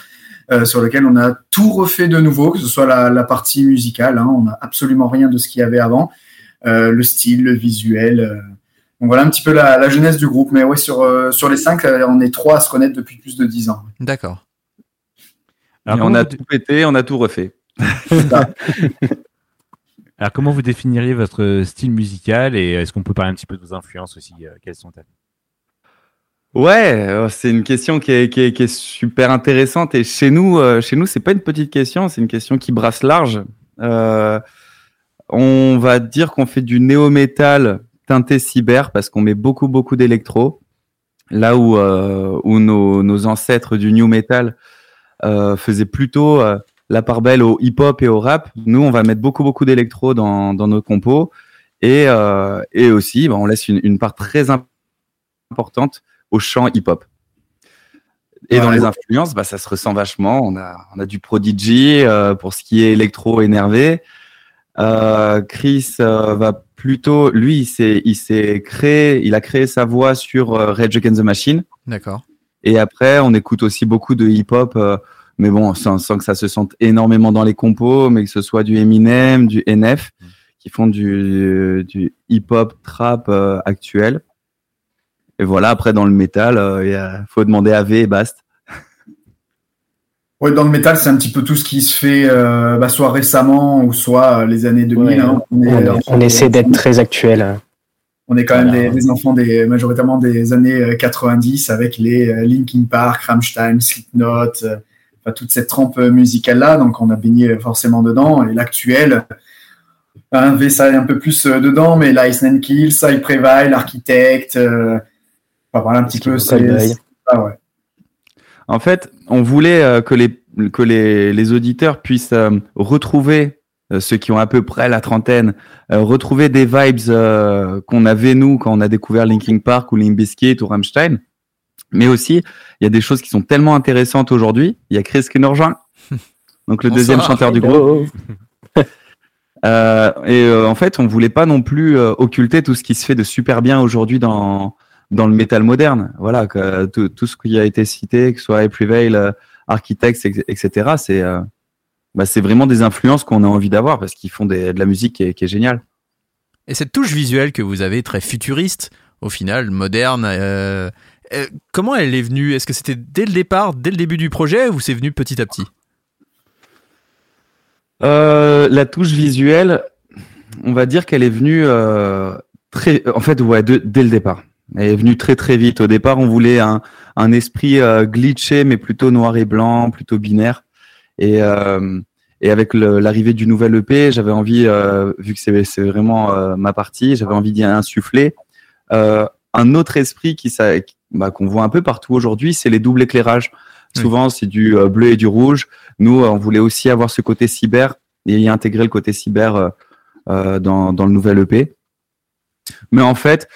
euh, sur lequel on a tout refait de nouveau, que ce soit la, la partie musicale. Hein, on n'a absolument rien de ce qu'il y avait avant euh, le style, le visuel. euh. Donc voilà un petit peu la, la jeunesse du groupe. Mais ouais, sur, euh, sur les cinq, on est trois à se connaître depuis plus de dix ans. D'accord. On a tout pété, on a tout refait. Alors, comment vous définiriez votre style musical et est-ce qu'on peut parler un petit peu de vos influences aussi euh, Quelles sont-elles? Ouais, euh, c'est une question qui est, super intéressante et chez nous, euh, chez nous, c'est pas une petite question, c'est une question qui brasse large. Euh, on va dire qu'on fait du néo-metal teinté cyber parce qu'on met beaucoup beaucoup d'électro. Là où euh, où nos, ancêtres du new metal euh, faisaient plutôt euh, la part belle au hip-hop et au rap, nous on va mettre beaucoup beaucoup d'électro dans dans nos compos et euh, et aussi bah, on laisse une, une part très im- importante au chant hip-hop. Et dans les influences, bah, ça se ressent vachement. On a, on a du Prodigy euh, pour ce qui est électro énervé. Euh, Chris va plutôt, lui, il s'est, il s'est créé, il a créé sa voix sur Rage Against the Machine. D'accord. Et après, on écoute aussi beaucoup de hip-hop, mais bon, sans, sans que ça se sente énormément dans les compos, mais que ce soit du Eminem, du NF, qui font du, du hip-hop trap euh, actuel. Et voilà, après, dans le métal, euh, il faut demander à V et Bast. Ouais, dans le métal, c'est un petit peu tout ce qui se fait euh, bah, soit récemment ou soit les années 2000. Ouais, hein. On, est- on essaie d'être très actuel. On est quand même des, des enfants des majoritairement des années euh, 90 avec les Linkin Park, Rammstein, Slipknot, euh, toute cette trempe musicale là. Donc on a baigné forcément dedans. Et l'actuel, un V ça un peu plus euh, dedans, mais Lice and Kill, Side Prevail, l'architecte. Euh, enfin, voilà un petit peu. c'est- ah ouais. En fait, on voulait euh, que les que les, les auditeurs puissent euh, retrouver ceux qui ont à peu près la trentaine, euh, retrouver des vibes euh, qu'on avait nous quand on a découvert Linkin Park ou Limp Bizkit ou Rammstein. Mais aussi, il y a des choses qui sont tellement intéressantes aujourd'hui. Il y a Chris qui nous rejoint, donc le deuxième chanteur du groupe. Euh, et euh, en fait, on voulait pas non plus euh, occulter tout ce qui se fait de super bien aujourd'hui dans dans le métal moderne. Voilà, que, tout, tout ce qui a été cité, que ce soit Prevail, euh, Architects, etc. C'est bah, c'est vraiment des influences qu'on a envie d'avoir parce qu'ils font des, de la musique qui est, qui est géniale. Et cette touche visuelle que vous avez, très futuriste, au final, moderne, euh, comment elle est venue? Est-ce que c'était dès le départ, dès le début du projet, ou c'est venu petit à petit? Euh, la touche visuelle, on va dire qu'elle est venue euh, très, en fait, ouais, dès le départ. Elle est venue très très vite. Au départ, on voulait un, un esprit glitché, mais plutôt noir et blanc, plutôt binaire. Et, et avec l'arrivée du nouvel EP, j'avais envie, vu que c'est vraiment ma partie, j'avais envie d'y insuffler un autre esprit qui bah, qu'on voit un peu partout aujourd'hui, c'est les doubles éclairages. Oui. Souvent, c'est du euh, bleu et du rouge. Nous, euh, on voulait aussi avoir ce côté cyber et y intégrer le côté cyber euh, euh, dans, dans le nouvel EP. Mais en fait,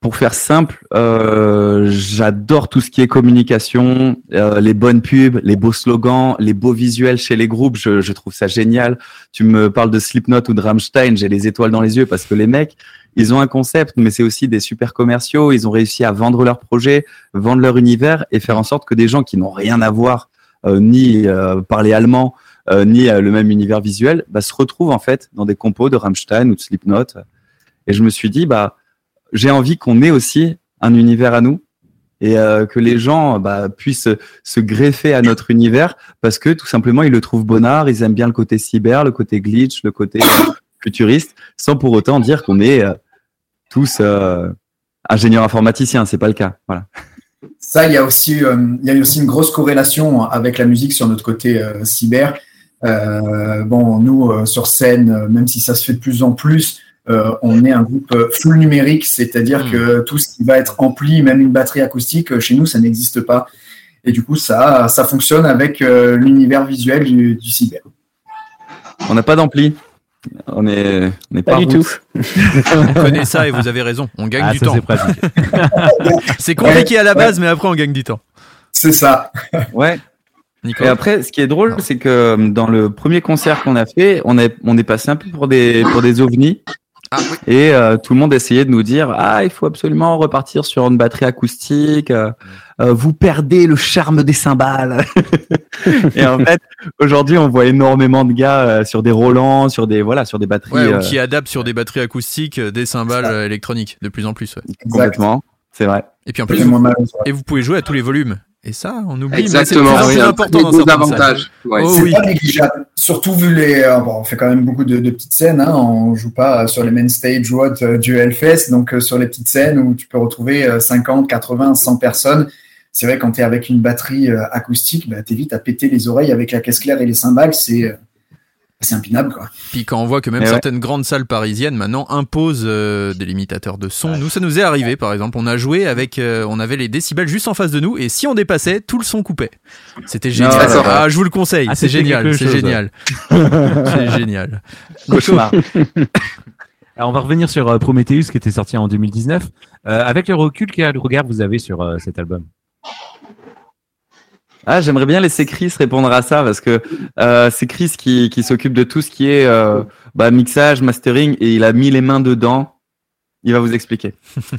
pour faire simple, euh, j'adore tout ce qui est communication, euh, les bonnes pubs, les beaux slogans, les beaux visuels chez les groupes. Je, je trouve ça génial. Tu me parles de Slipknot ou de Rammstein, j'ai les étoiles dans les yeux parce que les mecs, ils ont un concept, mais c'est aussi des super commerciaux. Ils ont réussi à vendre leur projet, vendre leur univers et faire en sorte que des gens qui n'ont rien à voir, euh, ni euh, parler allemand, euh, ni le même univers visuel, bah, se retrouvent en fait dans des compos de Rammstein ou de Slipknot. Et je me suis dit, bah, j'ai envie qu'on ait aussi un univers à nous et que les gens bah, puissent se greffer à notre univers parce que tout simplement ils le trouvent bonnard, ils aiment bien le côté cyber, le côté glitch, le côté futuriste, sans pour autant dire qu'on est tous euh, ingénieurs informaticiens. C'est pas le cas. Voilà. Ça, il y a aussi, euh, il y a aussi une grosse corrélation avec la musique sur notre côté euh, cyber. Euh, bon, nous, euh, sur scène, même si ça se fait de plus en plus, euh, on est un groupe full numérique, c'est-à-dire Mm. que tout ce qui va être ampli, même une batterie acoustique, chez nous, ça n'existe pas. Et du coup, ça, ça fonctionne avec euh, l'univers visuel du, du cyber. On n'a pas d'ampli. On est, on est Pas pas, du tout. On connaît ça et vous avez raison. On gagne Ah, du ça, temps. c'est compliqué à la base, mais après on gagne du temps. C'est ça. Ouais. Et après, ce qui est drôle, c'est que euh, dans le premier concert qu'on a fait, on est, on est passé un peu pour des, pour des ovnis. Ah oui. Et euh, tout le monde essayait de nous dire ah il faut absolument repartir sur une batterie acoustique. euh, euh, vous perdez le charme des cymbales. et en fait, aujourd'hui, on voit énormément de gars euh, sur des Roland, sur des voilà, sur des batteries Ouais, ou euh, qui adaptent sur des batteries acoustiques des cymbales électroniques de plus en plus. ouais. complètement. C'est vrai. Et puis en plus, vous, et vous pouvez jouer à tous les volumes. Et ça, on oublie. Exactement, c'est important dans gros certaines salles. avantage. Ouais. Oh c'est oui. pas négligeable. Surtout vu les. euh, bon, on fait quand même beaucoup de, de petites scènes. Hein. On joue pas sur les main stage ou autres euh, du Hellfest. Donc, euh, sur les petites scènes où tu peux retrouver euh, 50, 80, 100 personnes, c'est vrai, quand tu es avec une batterie euh, acoustique, bah, tu vite à péter les oreilles avec la caisse claire et les cymbales. C'est euh, c'est impinable. Quoi. Puis quand on voit que même ouais. certaines grandes salles parisiennes maintenant imposent euh, des limitateurs de son, nous ça nous est arrivé par exemple, on a joué avec, euh, on avait les décibels juste en face de nous et si on dépassait, tout le son coupait. C'était génial. Ah, je vous le conseille, Ah, c'est génial, c'est génial, c'est génial. Cauchemar. Alors, on va revenir sur euh, Prometheus qui était sorti en 2019. Euh, avec le recul, quel regard vous avez sur euh, cet album? Ah, j'aimerais bien laisser Chris répondre à ça parce que euh, c'est Chris qui, qui s'occupe de tout ce qui est euh, bah, mixage, mastering et il a mis les mains dedans. Il va vous expliquer.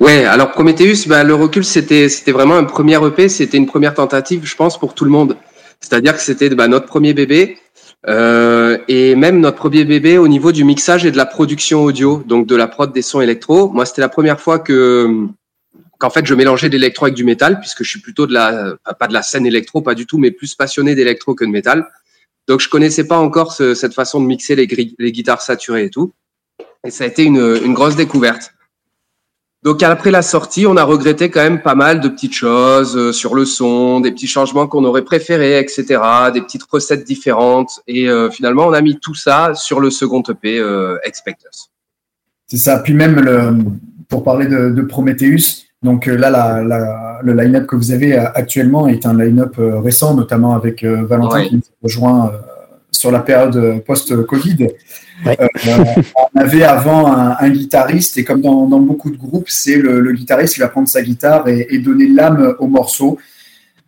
Ouais, alors Prometheus, bah, le recul, c'était c'était vraiment un premier EP, c'était une première tentative, je pense, pour tout le monde. C'est-à-dire que c'était bah, notre premier bébé euh, et même notre premier bébé au niveau du mixage et de la production audio, donc de la prod des sons électro. Moi, c'était la première fois que qu'en fait je mélangeais de l'électro avec du métal, puisque je suis plutôt de la pas de la scène électro, pas du tout, mais plus passionné d'électro que de métal. Donc je connaissais pas encore ce- cette façon de mixer les, les guitares saturées et tout. Et ça a été une, une grosse découverte. Donc après la sortie, on a regretté quand même pas mal de petites choses euh, sur le son, des petits changements qu'on aurait préférés, etc., des petites recettes différentes. Et euh, finalement, on a mis tout ça sur le second EP euh, Expect Us. C'est ça. Puis même le, pour parler de, de Prometheus, donc euh, là, la, la- le line-up que vous avez euh, actuellement est un line-up euh, récent, notamment avec euh, Valentin Ouais. qui nous a rejoint euh, sur la période post-Covid. Ouais. Euh, on avait avant un, un guitariste et comme dans, dans beaucoup de groupes, c'est le, le guitariste qui va prendre sa guitare et, et donner l'âme au morceau.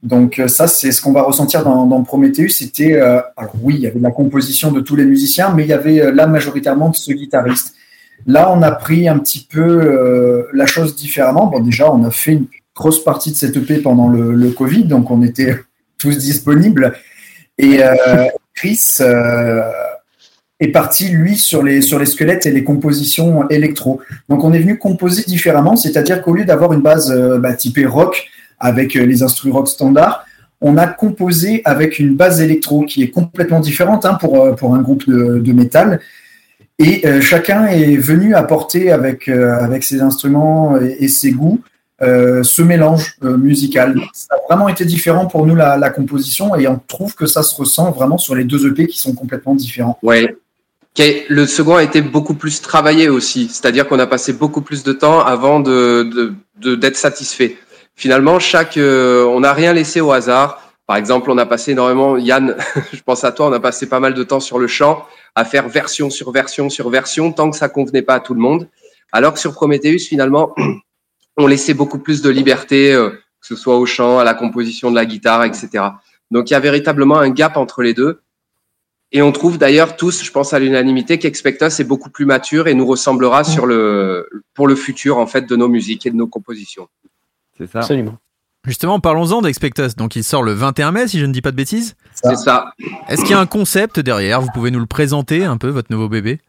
Donc ça, c'est ce qu'on va ressentir dans, dans Prometheus. C'était, euh, alors oui, il y avait la composition de tous les musiciens, mais il y avait là majoritairement de ce guitariste. Là, on a pris un petit peu euh, la chose différemment. Bon, déjà, on a fait une grosse partie de cette EP pendant le, Covid, donc on était tous disponibles. Et euh, Chris euh, est parti, lui, sur les, sur les squelettes et les compositions électro. Donc, on est venu composer différemment, c'est-à-dire qu'au lieu d'avoir une base bah, typée rock avec les instruments rock standards, on a composé avec une base électro qui est complètement différente hein, pour, un groupe de métal. Et euh, chacun est venu apporter avec, euh, avec ses instruments et, ses goûts euh, ce mélange musical. Ça a vraiment été différent pour nous la, composition et on trouve que ça se ressent vraiment sur les deux EP qui sont complètement différents. Ouais. Le second a été beaucoup plus travaillé aussi, c'est-à-dire qu'on a passé beaucoup plus de temps avant de d'être satisfait. Finalement, chaque, on n'a rien laissé au hasard. Par exemple, on a passé énormément, Yann, je pense à toi, on a passé pas mal de temps sur le chant, à faire version sur version sur version, tant que ça convenait pas à tout le monde. Alors que sur Prometheus, finalement, on laissait beaucoup plus de liberté, euh, que ce soit au chant, à la composition de la guitare, etc. Donc il y a véritablement un gap entre les deux. Et on trouve d'ailleurs tous, je pense à l'unanimité, qu'Expectus est beaucoup plus mature et nous ressemblera sur le, pour le futur en fait de nos musiques et de nos compositions. C'est ça. Absolument. Justement, parlons-en d'Expectus. Donc il sort le 21 mai, si je ne dis pas de bêtises. C'est ça. Est-ce qu'il y a un concept derrière? Vous pouvez nous le présenter un peu, votre nouveau bébé?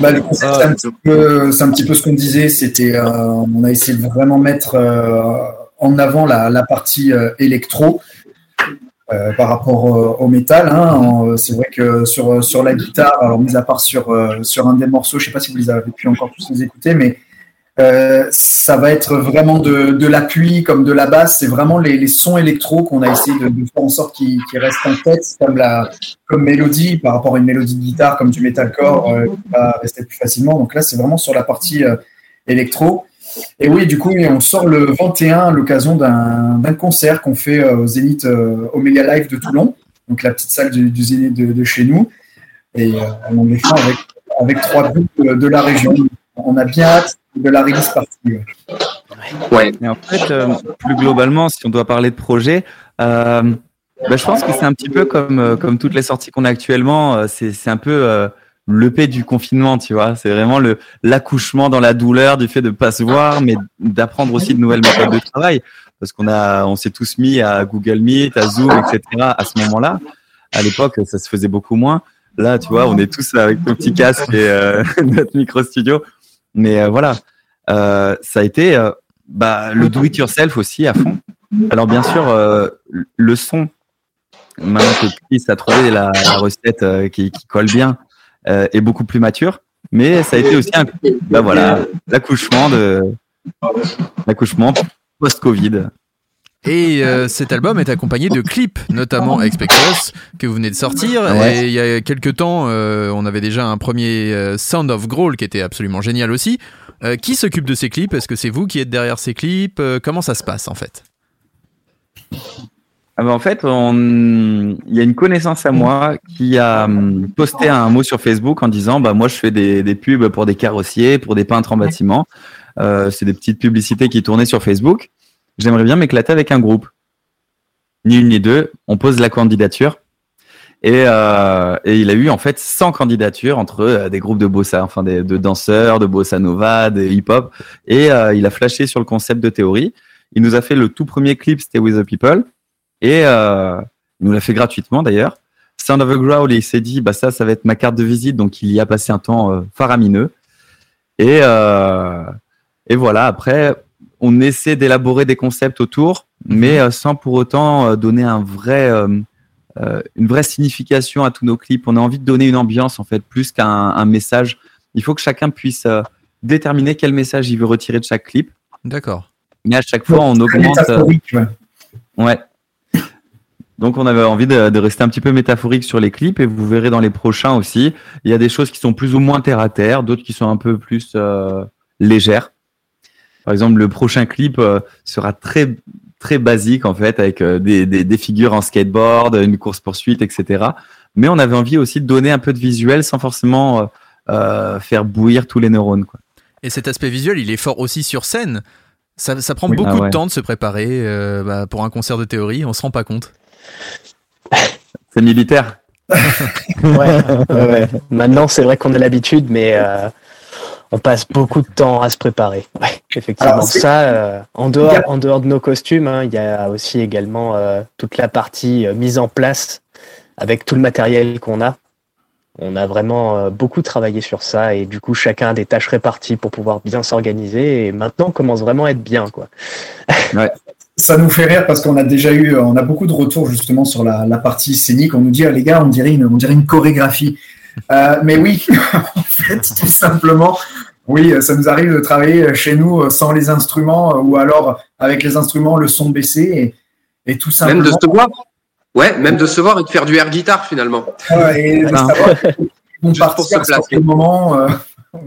Bah, le concept, c'est un, petit peu- c'est un petit peu ce qu'on disait. C'était, euh, on a essayé de vraiment mettre euh, en avant la, la partie euh, électro. par rapport au métal. Hein. C'est vrai que sur, sur la guitare, alors mis à part sur, sur un des morceaux, je sais pas si vous les avez pu encore tous les écouter, mais euh, ça va être vraiment de, l'appui comme de la basse. C'est vraiment les, sons électro qu'on a essayé de, faire en sorte qu'ils restent en tête, comme, la, comme mélodie par rapport à une mélodie de guitare, comme du metalcore, euh, qui va rester plus facilement. Donc là, c'est vraiment sur la partie euh, électro. Et oui, du coup, on sort le 21 à l'occasion d'un concert qu'on fait euh, au Zénith Omélia Live de Toulon, donc la petite salle du, Zénith de, chez nous. Et on les fait avec, avec trois groupes de la région. On a bien hâte de la release partie. ouais. Et en fait, euh, plus globalement, si on doit parler de projet, euh, bah, je pense que c'est un petit peu comme, euh, comme toutes les sorties qu'on a actuellement. euh, c'est c'est un peu euh, l'EP du confinement, tu vois. C'est vraiment le l'accouchement dans la douleur du fait de pas se voir, mais d'apprendre aussi de nouvelles méthodes de travail. Parce qu'on a, on s'est tous mis à Google Meet, à Zoom, etc. à ce moment-là. À l'époque, ça se faisait beaucoup moins. Là, tu vois, on est tous avec nos petits casques et euh, notre micro studio. Mais euh, voilà, euh, ça a été euh, bah, le do it yourself aussi à fond. Alors bien sûr, le son, maintenant que Chris a trouvé la, recette qui, colle bien, est beaucoup plus mature. Mais ça a été aussi un, bah voilà, l'accouchement de l'accouchement post-Covid. Et euh, cet album est accompagné de clips, notamment Expect Us, que vous venez de sortir. Ouais. Et il y a quelques temps, euh, on avait déjà un premier euh, Sound of Growl qui était absolument génial aussi. Euh, qui s'occupe de ces clips? Est-ce que c'est vous qui êtes derrière ces clips? Comment ça se passe en fait? Ah bah, en fait, on... il y a une connaissance à moi qui a hum, posté un mot sur Facebook en disant bah moi je fais des, des pubs pour des carrossiers, pour des peintres en bâtiment. Euh, c'est des petites publicités qui tournaient sur Facebook. J'aimerais bien m'éclater avec un groupe. Ni une ni deux. On pose la candidature. Et, euh, et il a eu en fait 100 candidatures entre euh, des groupes de bossa, enfin des, de danseurs, de bossa nova, de hip-hop. Et euh, il a flashé sur le concept de théorie. Il nous a fait le tout premier clip, c'était With the People. Et il nous l'a fait gratuitement d'ailleurs. Sound of a Growl, il s'est dit, bah ça, ça va être ma carte de visite, donc il y a passé un temps faramineux. Et, et voilà, après, on essaie d'élaborer des concepts autour, mais euh, sans pour autant euh, donner un vrai, euh, euh, une vraie signification à tous nos clips. On a envie de donner une ambiance, en fait, plus qu'un un message. Il faut que chacun puisse euh, déterminer quel message il veut retirer de chaque clip. D'accord. Mais à chaque fois, on augmente. euh, métaphorique, ouais. Ouais. Donc on avait envie de, de rester un petit peu métaphorique sur les clips et vous verrez dans les prochains aussi. Il y a des choses qui sont plus ou moins terre à terre, d'autres qui sont un peu plus euh, légères. Par exemple, le prochain clip euh, sera très très basique en fait avec euh, des, des, des figures en skateboard, une course poursuite, etc. Mais on avait envie aussi de donner un peu de visuel sans forcément euh, euh, faire bouillir tous les neurones. Quoi. Et cet aspect visuel, il est fort aussi sur scène. Ça, ça prend Oui. beaucoup Ah ouais. de temps de se préparer euh, bah, pour un concert de théorie, on se rend pas compte. C'est militaire. Ouais, ouais, ouais. Maintenant, c'est vrai qu'on a l'habitude, mais euh, on passe beaucoup de temps à se préparer. Ouais, effectivement. Alors, Ça, euh, en, dehors, a- en dehors de nos costumes, hein, il y a aussi également euh, toute la partie euh, mise en place avec tout le matériel qu'on a. On a vraiment euh, beaucoup travaillé sur ça et du coup, chacun a des tâches réparties pour pouvoir bien s'organiser. Et maintenant, on commence vraiment à être bien, quoi. Ça nous fait rire parce qu'on a déjà eu, on a beaucoup de retours justement sur la, la partie scénique. On nous dit, ah, les gars, on dirait une, on dirait une chorégraphie. Euh, mais oui, en fait, tout simplement, oui, ça nous arrive de travailler chez nous sans les instruments euh, ou alors avec les instruments, le son baissé et, et tout Même de simplement. se voir. Ouais, même de se voir et de faire du air guitar finalement. Ouais, et de savoir vont Juste pour se sur placer. le moment. euh,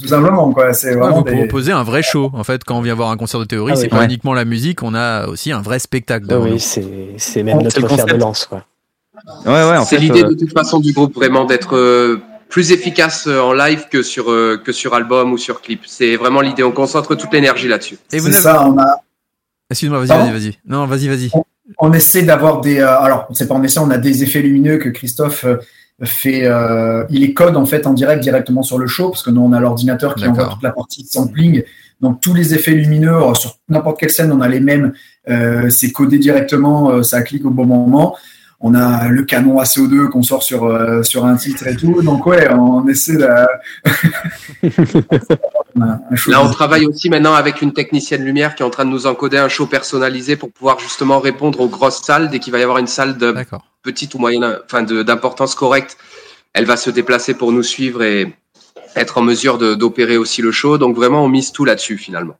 tout simplement, quoi. C'est Ouais, vraiment vous des- proposez un vrai show. En fait, quand on vient voir un concert de théorie, Ah c'est oui. pas Ouais. uniquement la musique, on a aussi un vrai spectacle Ah oui, c'est même notre le fer de lance, quoi. Ouais, ouais. en C'est l'idée euh, de toute façon du groupe vraiment d'être euh, plus efficace euh, en live que sur euh, que sur album ou sur clip. C'est vraiment l'idée. On concentre toute l'énergie là-dessus. Et vous c'est ça, on a, Excuse-moi, vas-y, vas-y, vas-y. Non, vas-y, vas-y. on essaie d'avoir des. euh, alors, c'est pas on essaie, on a des effets lumineux que Christophe euh, fait. euh, il les code en fait en direct directement sur le show parce que nous on a l'ordinateur qui envoie toute la partie sampling. Donc tous les effets lumineux sur n'importe quelle scène, on a les mêmes. euh, c'est codé directement, euh, ça clique au bon moment. On a le canon à CO2 qu'on sort sur, euh, sur un titre et tout. Donc ouais, on essaie de... Là, on travaille aussi maintenant avec une technicienne lumière qui est en train de nous encoder un show personnalisé pour pouvoir justement répondre aux grosses salles. Dès qu'il va y avoir une salle de petite ou moyenne, enfin d'importance correcte, elle va se déplacer pour nous suivre et être en mesure d'opérer aussi le show. Donc vraiment, on mise tout là-dessus finalement.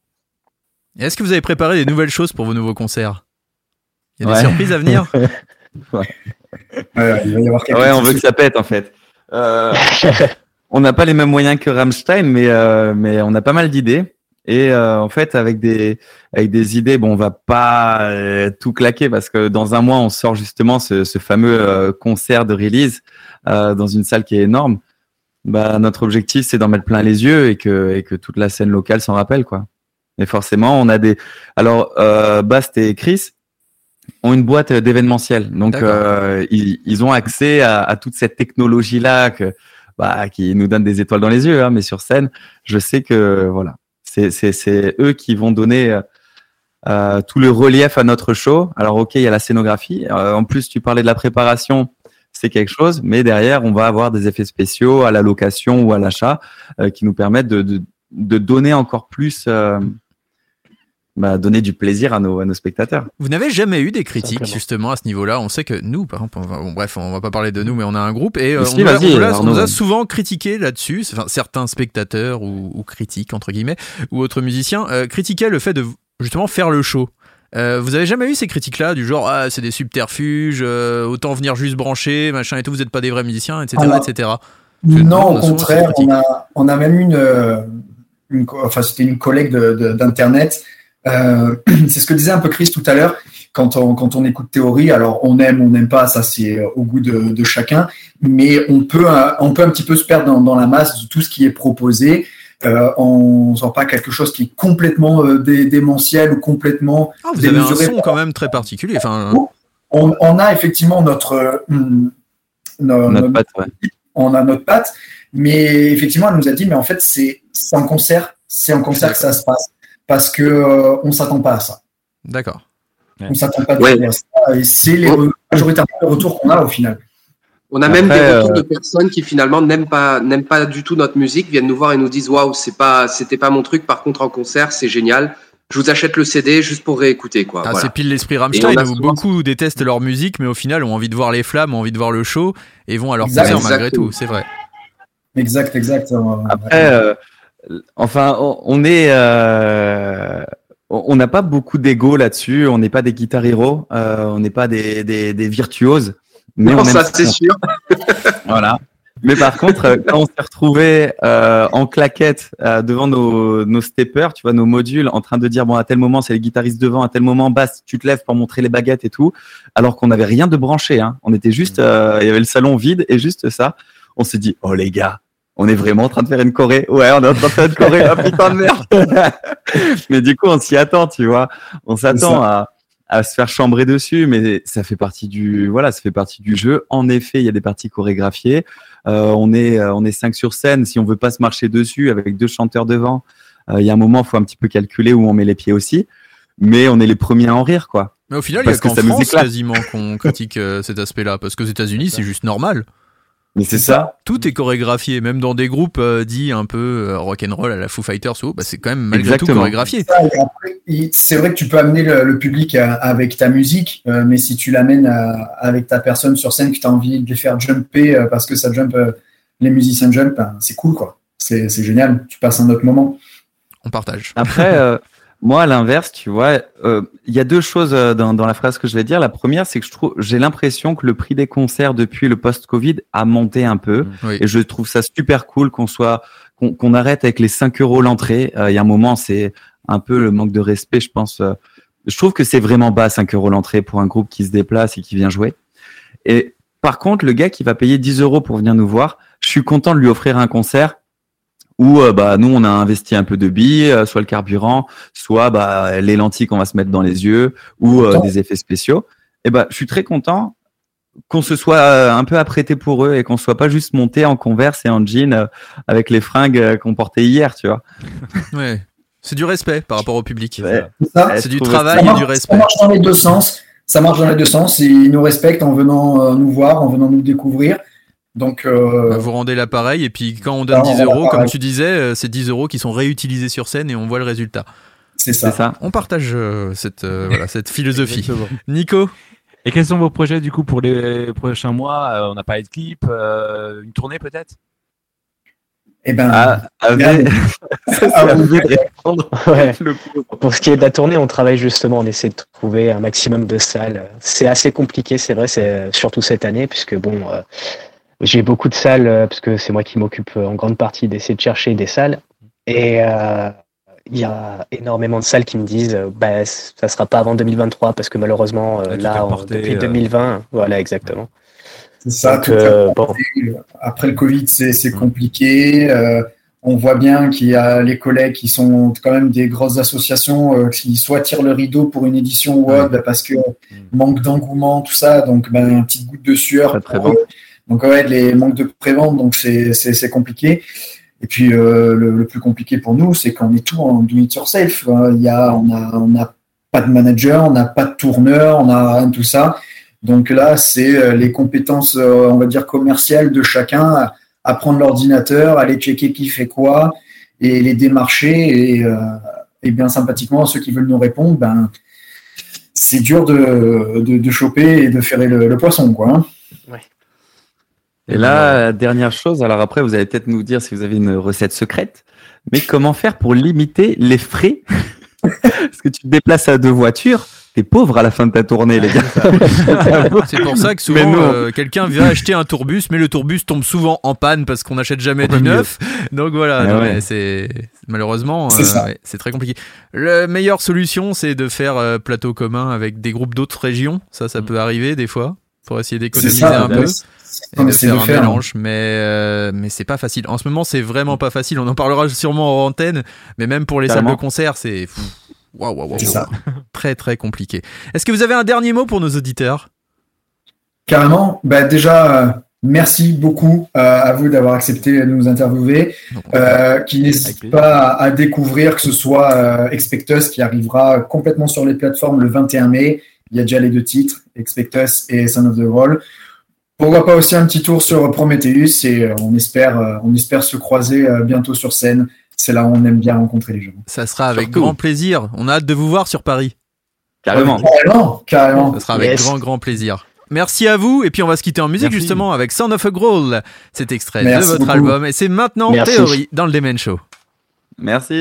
Est-ce que vous avez préparé des nouvelles choses pour vos nouveaux concerts? Il y a des surprises à venir? ouais. ouais, on veut que ça pète en fait. Euh, on n'a pas les mêmes moyens que Rammstein, mais euh, mais on a pas mal d'idées. Et euh, en fait, avec des avec des idées, bon, on va pas tout claquer parce que dans un mois, on sort justement ce, ce fameux concert de release dans une salle qui est énorme. Bah, notre objectif, c'est d'en mettre plein les yeux et que et que toute la scène locale s'en rappelle, quoi. Et forcément, on a des. Alors, Bast et Chris, ont une boîte d'événementiel. Donc, euh, ils, ils, ont accès à, à toute cette technologie-là que, bah, qui nous donne des étoiles dans les yeux. Hein, mais sur scène, je sais que voilà, c'est eux qui vont donner euh, tout le relief à notre show. Alors, ok, il y a la scénographie. Euh, en plus, tu parlais de la préparation. C'est quelque chose, mais derrière, on va avoir des effets spéciaux à la location ou à l'achat euh, qui nous permettent de, de, de, donner encore plus euh, bah, donner du plaisir à nos, à nos spectateurs. Vous n'avez jamais eu des critiques justement à ce niveau-là? On sait que nous, par exemple, bon, bref, on va pas parler de nous, mais on a un groupe et euh, on, nous a, on, nous a souvent critiqué là-dessus. Enfin, certains spectateurs ou, ou, critiques entre guillemets ou autres musiciens euh, critiquaient le fait de justement faire le show. Euh, vous avez jamais eu ces critiques-là du genre ah c'est des subterfuges, euh, autant venir juste brancher, machin et tout, vous n'êtes pas des vrais musiciens, etc., etc. Non, au contraire, on a, on a même une, une enfin c'était une collègue d'internet euh, c'est ce que disait un peu Chris tout à l'heure. Quand on, quand on écoute théorie, alors on aime, on n'aime pas, ça c'est au goût de, de, chacun, mais on peut, on peut un petit peu se perdre dans, dans la masse de tout ce qui est proposé. Euh, on ne sent pas quelque chose qui est complètement euh, démentiel ou complètement. Ah, vous avez un son quand même très particulier. Enfin, on, on a effectivement notre, notre, patte, ouais. on a notre patte, mais effectivement, elle nous a dit, mais en fait, c'est un concert, c'est un concert que ça se passe parce que euh, on s'attend pas à ça. D'accord. On s'attend pas à ça et c'est les majoritairement les retours qu'on a au final. On a même des retours de personnes qui finalement n'aiment pas n'aiment pas du tout notre musique, viennent nous voir et nous disent waouh c'est pas c'était pas mon truc. Par contre en concert c'est génial. Je vous achète le CD juste pour réécouter quoi. Ah, C'est pile l'esprit Rammstein où beaucoup détestent leur musique mais au final ont envie de voir les flammes, ont envie de voir le show et vont à leur concert malgré tout. C'est vrai. Exact, exact. Après. Euh, enfin, on est, euh, on n'a pas beaucoup d'ego là-dessus. On n'est pas des guitar héros, euh, on n'est pas des, des, des, virtuoses. Mais non, ça c'est sûr. voilà. Mais par contre, quand on s'est retrouvé euh, en claquette euh, devant nos, nos steppers, tu vois, nos modules, en train de dire bon à tel moment c'est les guitaristes devant, à tel moment basse, tu te lèves pour montrer les baguettes et tout, alors qu'on n'avait rien de branché. Hein. On était juste, euh, il y avait le salon vide et juste ça. On s'est dit oh les gars, on est vraiment en train de faire une choré. Ouais, on est en train de faire une choré. Ah putain de merde. mais du coup, on s'y attend, tu vois. On s'attend à, à se faire chambrer dessus, mais ça fait partie du, voilà, ça fait partie du jeu. En effet, il y a des parties chorégraphiées. Euh, on est, euh, on est cinq sur scène. Si on veut pas se marcher dessus avec deux chanteurs devant, euh, il y a un moment, il faut un petit peu calculer où on met les pieds aussi. Mais on est les premiers à en rire, quoi. Mais au final, il y a qu'en France quasiment qu'on critique cet aspect-là, parce qu'aux États-Unis, c'est juste normal. Mais c'est ça. Tout est chorégraphié, même dans des groupes euh, dits un peu euh, rock'n'roll à la Foo Fighters ou bah, c'est quand même malgré tout chorégraphié. C'est vrai que tu peux amener le, public avec ta musique, euh, mais si tu l'amènes avec ta personne sur scène, que tu as envie de les faire jumper parce que ça jump, les musiciens jump, ben, c'est cool quoi. C'est génial. Tu passes un autre moment. On partage. Après. Moi, à l'inverse, tu vois, euh, il y a deux choses euh, dans, dans, la phrase que je vais dire. La première, c'est que je trouve, j'ai l'impression que le prix des concerts depuis le post-Covid a monté un peu, et je trouve ça super cool qu'on soit, qu'on arrête avec les 5 euros l'entrée. Euh, il y a un moment, c'est un peu le manque de respect, je pense. je trouve que c'est vraiment bas 5 euros l'entrée pour un groupe qui se déplace et qui vient jouer. Et par contre, le gars qui va payer 10 euros pour venir nous voir, je suis content de lui offrir un concert où euh, bah nous on a investi un peu de billes, euh, soit le carburant, soit bah les lentilles qu'on va se mettre dans les yeux ou euh, des effets spéciaux. Et bah je suis très content qu'on se soit un peu apprêté pour eux et qu'on soit pas juste monté en converse et en jean avec les fringues qu'on portait hier, tu vois. Ouais. C'est du respect par rapport au public. Ouais. C'est du travail et du respect. Ça marche dans les deux sens. ça marche dans les deux sens. Ils nous respectent en venant euh, nous voir, en venant nous découvrir. Donc, euh, Bah, Vous rendez l'appareil et puis quand on donne Ah, on 10 rend euros, comme tu disais, euh, c'est 10 euros qui sont réutilisés sur scène et on voit le résultat. c'est ça. On partage euh, cette, euh, voilà, cette philosophie. Nico Et quels sont vos projets du coup pour les prochains mois? Euh, On n'a pas de clip, euh, une tournée peut-être? Eh ben, Ah, avec... Ça. Ouais. Pour ce qui est de la tournée, on travaille justement, on essaie de trouver un maximum de salles. C'est assez compliqué, c'est vrai, c'est surtout cette année, puisque bon, euh, j'ai beaucoup de salles, euh, parce que c'est moi qui m'occupe euh, en grande partie d'essayer de chercher des salles. Et euh, il y a énormément de salles qui me disent, bah, ça sera pas avant 2023, parce que malheureusement, euh, là, on- reporté, depuis euh. 2020, voilà, exactement. c'est ça. Donc, euh, bon, Après le Covid, c'est c'est compliqué. Euh, on voit bien qu'il y a les collègues qui sont quand même des grosses associations euh, qui soit tirent le rideau pour une édition ou autre parce que manque d'engouement, tout ça. Donc, ben, une petite goutte de sueur. Pour. Donc, ouais, les manques de prévente, donc c'est compliqué. Et puis, euh, le, le plus compliqué pour nous, c'est qu'on est tout en do it yourself. hein. Il y a, on a, on n'a pas de manager, on n'a pas de tourneur, on n'a rien de tout ça. Donc là, c'est euh, les compétences, euh, on va dire, commerciales de chacun, à, prendre l'ordinateur, aller checker qui fait quoi, et les démarcher, et, euh, et bien sympathiquement, ceux qui veulent nous répondre, ben, c'est dur de, de, de choper et de faire le, le poisson, quoi. Et là, la dernière chose, alors après, vous allez peut-être nous dire si vous avez une recette secrète, mais comment faire pour limiter les frais Parce que tu te déplaces à deux voitures, t'es pauvre à la fin de ta tournée, les gars. C'est pour ça que souvent euh, quelqu'un vient acheter un tourbus, mais le tourbus tombe souvent en panne parce qu'on n'achète jamais du neuf. Donc voilà, Ah non, ouais. mais c'est malheureusement C'est euh, ouais, très compliqué. La meilleure solution, c'est de faire euh, plateau commun avec des groupes d'autres régions. Ça, ça peut arriver des fois pour essayer d'économiser un ben, peu. Et on de essaie faire de un faire. hein. mélange, mais euh, mais c'est pas facile. En ce moment, c'est vraiment pas facile. On en parlera sûrement en antenne, mais même pour les salles de concert, c'est waouh, waouh, très très compliqué. Est-ce que vous avez un dernier mot pour nos auditeurs? Carrément. Bah, déjà, euh, merci beaucoup euh, à vous d'avoir accepté de nous interviewer. Qui n'hésite pas à, à découvrir que ce soit Expectus qui arrivera complètement sur les plateformes le 21 mai. Il y a déjà les deux titres, Expectus et Son of the Roll. Pourquoi pas aussi un petit tour sur Prometheus et euh, on espère, euh, on espère se croiser euh, bientôt sur scène. C'est là où on aime bien rencontrer les gens. Ça sera avec Surtout. grand plaisir. On a hâte de vous voir sur Paris. Carrément. Carrément, carrément. Ça sera avec Yes. grand grand plaisir. Merci à vous et puis on va se quitter en musique Merci. justement avec Sound of a Growl. Cet extrait Merci de votre beaucoup. album et c'est maintenant Merci. Théorie dans le Demen Show. Merci.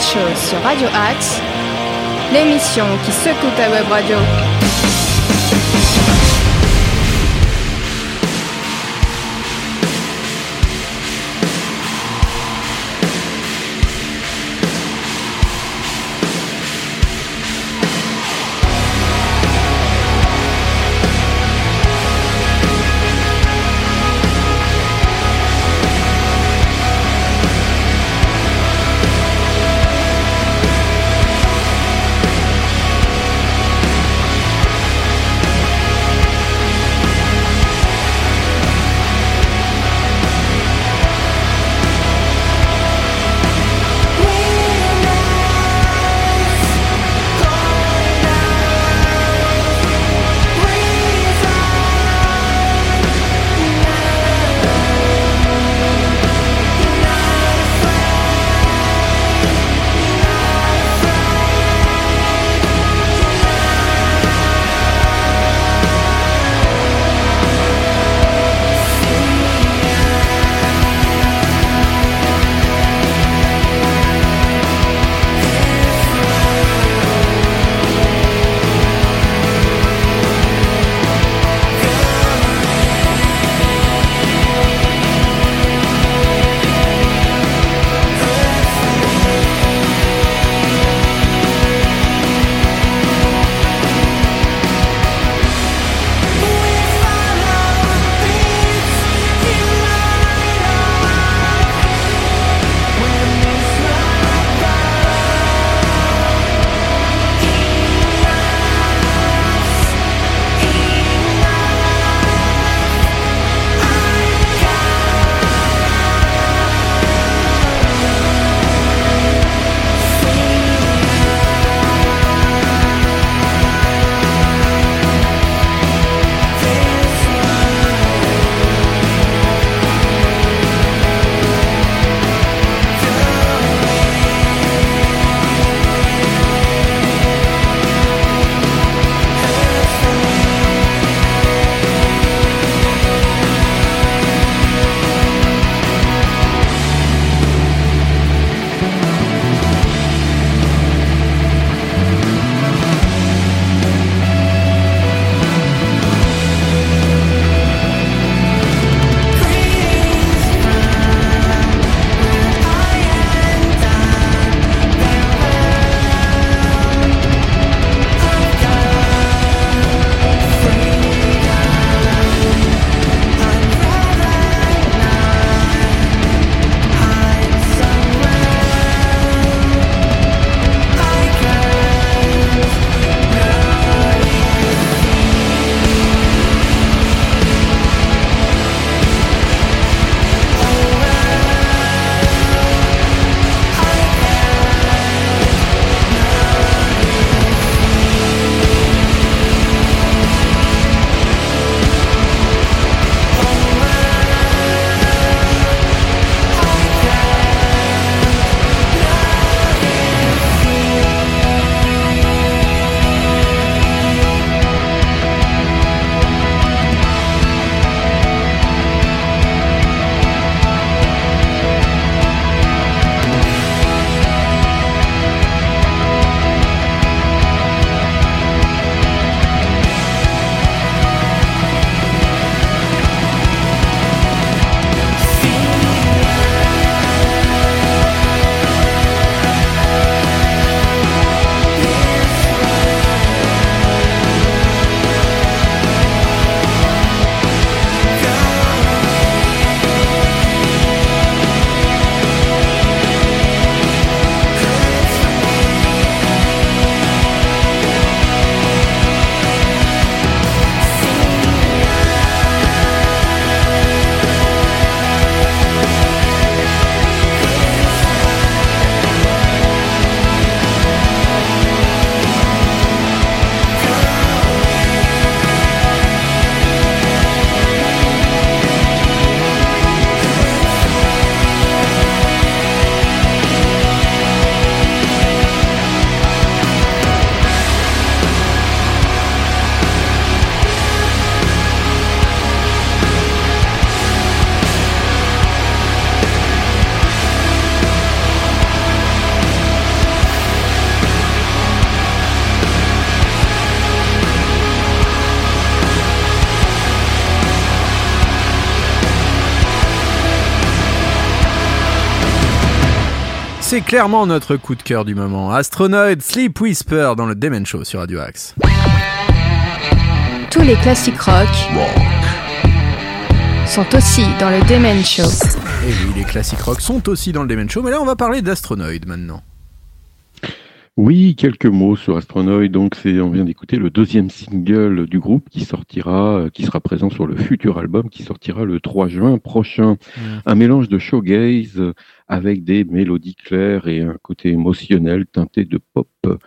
Show sur Radio Axe, l'émission qui secoue ta web radio. Clairement notre coup de cœur du moment. Astronaut Sleep Whisper dans le Demen Show sur Radio Axe. Tous les classiques rock sont aussi dans le Demen Show. Et oui, les classiques rock sont aussi dans le Demen Show, mais là on va parler d'Astronaut maintenant. Oui, quelques mots sur Astronoid. Donc, c'est, on vient d'écouter le deuxième single du groupe qui sortira, euh, qui sera présent sur le futur album qui sortira le 3 juin prochain. Un mélange de showgaze euh, avec des mélodies claires et un côté émotionnel teinté de pop euh,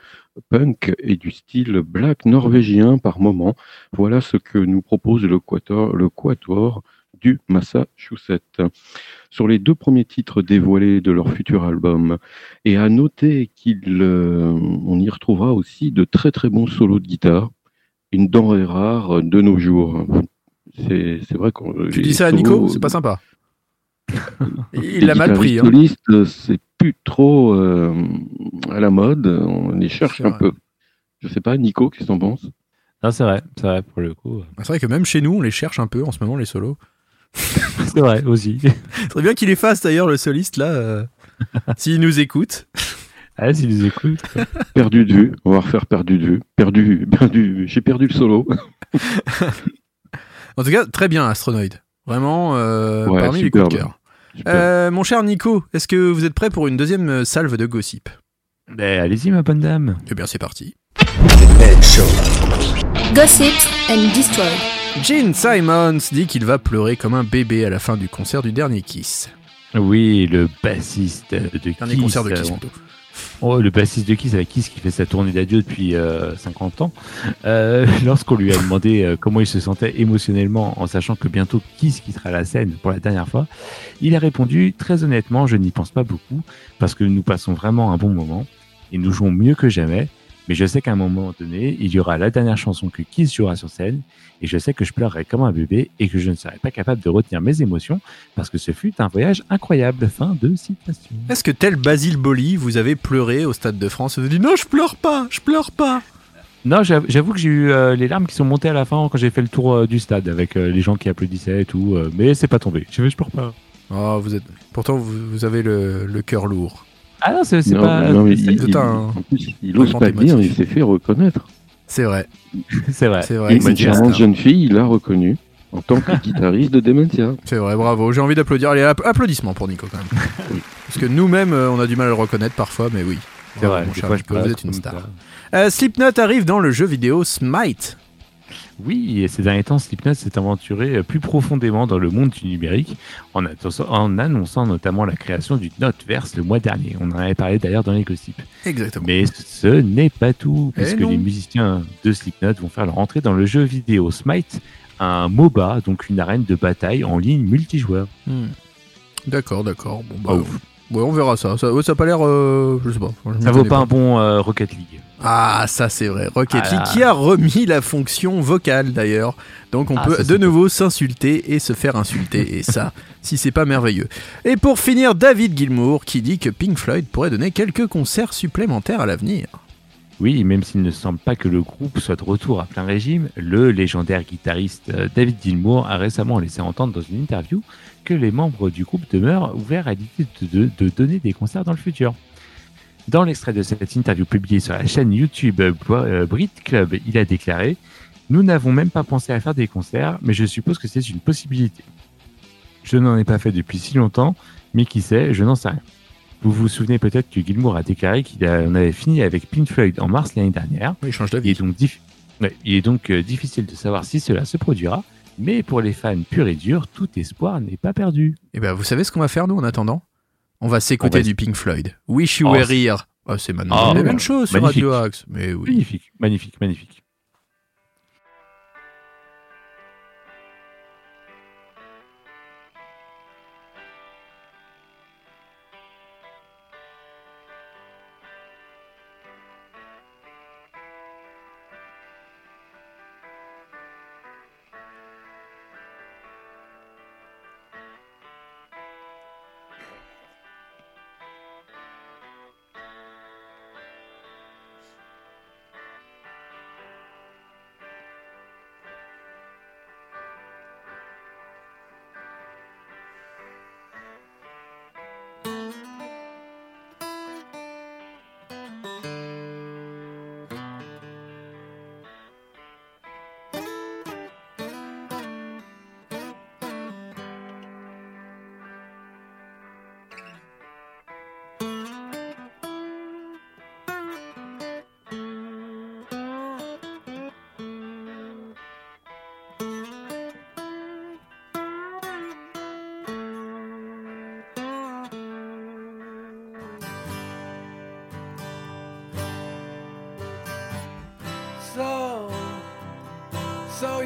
punk et du style black norvégien par moment. Voilà ce que nous propose le quator, le quatuor du Massachusetts. Sur les deux premiers titres dévoilés de leur futur album, et à noter qu'on y retrouvera aussi de très très bons solos de guitare, une denrée rare de nos jours. C'est c'est vrai qu'on. Tu dis ça à Nico, c'est pas sympa. Il l'a mal pris. hein. Solistes, c'est plus trop euh, à la mode. On les cherche un peu. Je sais pas, Nico, qu'est-ce que t'en penses? Non, c'est vrai, c'est vrai pour le coup. Ah, C'est vrai que même chez nous, on les cherche un peu en ce moment, les solos. C'est vrai aussi. Serait bien qu'il efface d'ailleurs le soliste là, euh, s'il nous écoute. Ah, s'il nous écoute. Perdu de vue. On va refaire perdu de vue. Perdu, perdu. J'ai perdu le solo. En tout cas, très bien, Astronoid. Vraiment, euh, Ouais, parmi les coups de cœur. Euh, mon cher Nico, est-ce que vous êtes prêt pour une deuxième euh, salve de gossip? Ben, allez-y, ma bonne dame. Eh bien, c'est parti. Gossip and Destroy. Gene Simons dit qu'il va pleurer comme un bébé à la fin du concert du dernier Kiss. Oui, le bassiste de Kiss. Dernier concert de Kiss, euh, plutôt. Oh, le bassiste de Kiss avec Kiss qui fait sa tournée d'adieu depuis euh, 50 ans. Euh, Lorsqu'on lui a demandé euh, comment il se sentait émotionnellement en sachant que bientôt Kiss quittera la scène pour la dernière fois, il a répondu très honnêtement, je n'y pense pas beaucoup parce que nous passons vraiment un bon moment et nous jouons mieux que jamais. Mais je sais qu'à un moment donné, il y aura la dernière chanson que Kiss jouera sur scène et je sais que je pleurerai comme un bébé et que je ne serai pas capable de retenir mes émotions parce que ce fut un voyage incroyable. Fin de citation. Est-ce que tel Basile Boli, vous avez pleuré au Stade de France et vous avez dit non, je pleure pas, je pleure pas Non, j'av- j'avoue que j'ai eu euh, les larmes qui sont montées à la fin quand j'ai fait le tour euh, du stade avec euh, les gens qui applaudissaient et tout, euh, mais c'est pas tombé. Je, je pleure pas. Oh, vous êtes... Pourtant, vous, vous avez le, le cœur lourd. Ah non, c'est pas. non, mais c'est- il, c'est il- un- en plus, il ose pas dire, il s'est fait reconnaître. C'est vrai. C'est vrai. C'est vrai. Et une hein. jeune fille, il l'a reconnu en tant que guitariste de Dementia. C'est vrai, bravo. J'ai envie d'applaudir. Allez, app- applaudissements pour Nico quand même. Oui. Parce que nous-mêmes, euh, on a du mal à le reconnaître parfois, mais oui. C'est vrai. Mon cher Nico, vous êtes une star. Euh, Slipknot arrive dans le jeu vidéo Smite. Oui, et ces derniers temps, Slipknot s'est aventuré euh, plus profondément dans le monde du numérique en, annonçant notamment la création du Noteverse le mois dernier. On en avait parlé d'ailleurs dans les gossips. Exactement. Mais ce n'est pas tout, Eh puisque non. les musiciens de Slipknot vont faire leur entrée dans le jeu vidéo Smite, un MOBA, donc une arène de bataille en ligne multijoueur. Hmm. D'accord, d'accord. Bon, bah, Ah, ouais, on verra ça. Ça, ouais, ça a pas l'air. euh, je sais pas. Je Ça vaut pas un bon euh, Rocket League. Ah, ça c'est vrai. Rocket Ah League qui a remis la fonction vocale d'ailleurs. Donc on Ah, peut ça, de nouveau s'insulter et se faire insulter. et ça, si c'est pas merveilleux. Et pour finir, David Gilmour qui dit que Pink Floyd pourrait donner quelques concerts supplémentaires à l'avenir. Oui, même s'il ne semble pas que le groupe soit de retour à plein régime, le légendaire guitariste euh, David Gilmour a récemment laissé entendre dans une interview que les membres du groupe demeurent ouverts à l'idée de, de- de donner des concerts dans le futur. Dans l'extrait de cette interview publiée sur la chaîne YouTube euh, euh, Brit Club, il a déclaré Nous n'avons même pas pensé à faire des concerts, mais je suppose que c'est une possibilité. Je n'en ai pas fait depuis si longtemps, mais qui sait, je n'en sais rien. Vous vous souvenez peut-être que Gilmour a déclaré qu'il avait fini avec Pink Floyd en mars l'année dernière. Il change d'avis. dif- ouais, il est donc euh, difficile de savoir si cela se produira, mais pour les fans purs et durs, tout espoir n'est pas perdu. Et ben vous savez ce qu'on va faire nous en attendant? On va s'écouter va- du Pink Floyd. Wish You Oh, Were Here. Ah, c'est maintenant Oh, la même chose sur. Radio Axe. Mais oui. Magnifique, magnifique, magnifique.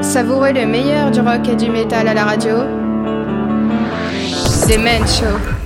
Savourez le meilleur du rock et du métal à la radio. C'est Men Show.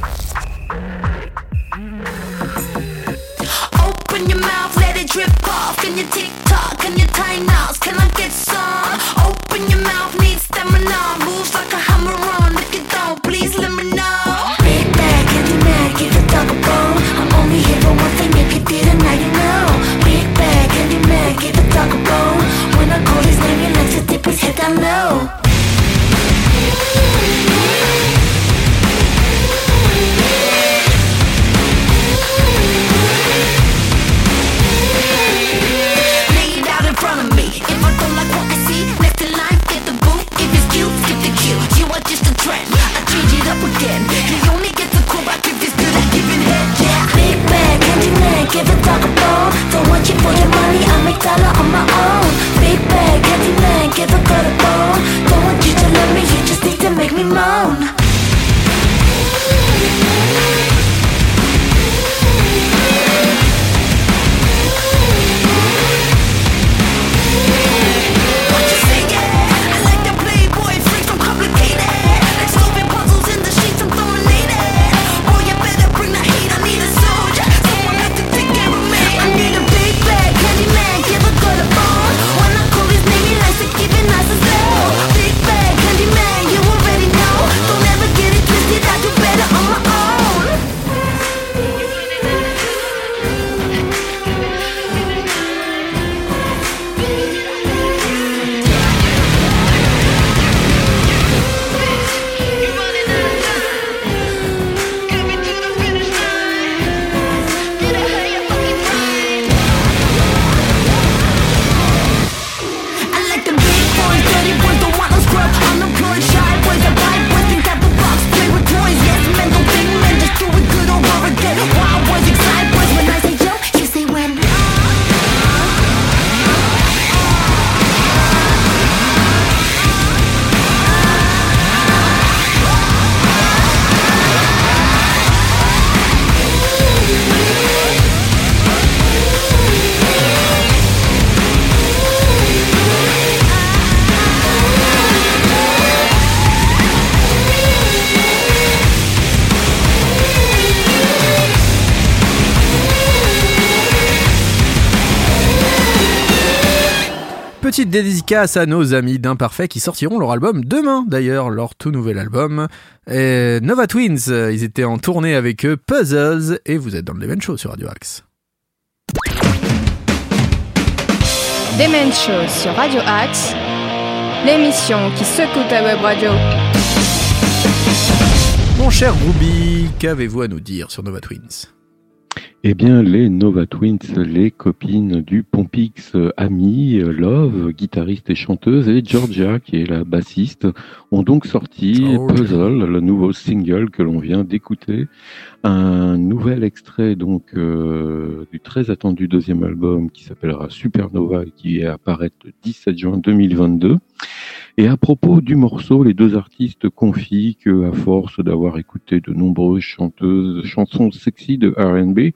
Dédicace à nos amis d'Imparfait qui sortiront leur album demain d'ailleurs, leur tout nouvel album. Et Nova Twins, ils étaient en tournée avec eux, Puzzles, et vous êtes dans le Leven Show sur Radio Axe. Demen Show sur Radio Axe, l'émission qui secoue ta web radio. Mon cher Ruby, qu'avez-vous à nous dire sur Nova Twins? Eh bien, les Nova Twins, les copines du Pompix Ami, Love, guitariste et chanteuse, et Georgia, qui est la bassiste, ont donc sorti Georgia. Puzzle, le nouveau single que l'on vient d'écouter. Un nouvel extrait donc euh, du très attendu deuxième album qui s'appellera Supernova et qui apparaître le 17 juin 2022. Et à propos du morceau, les deux artistes confient que, à force d'avoir écouté de nombreuses chanteuses, chansons sexy de R&B,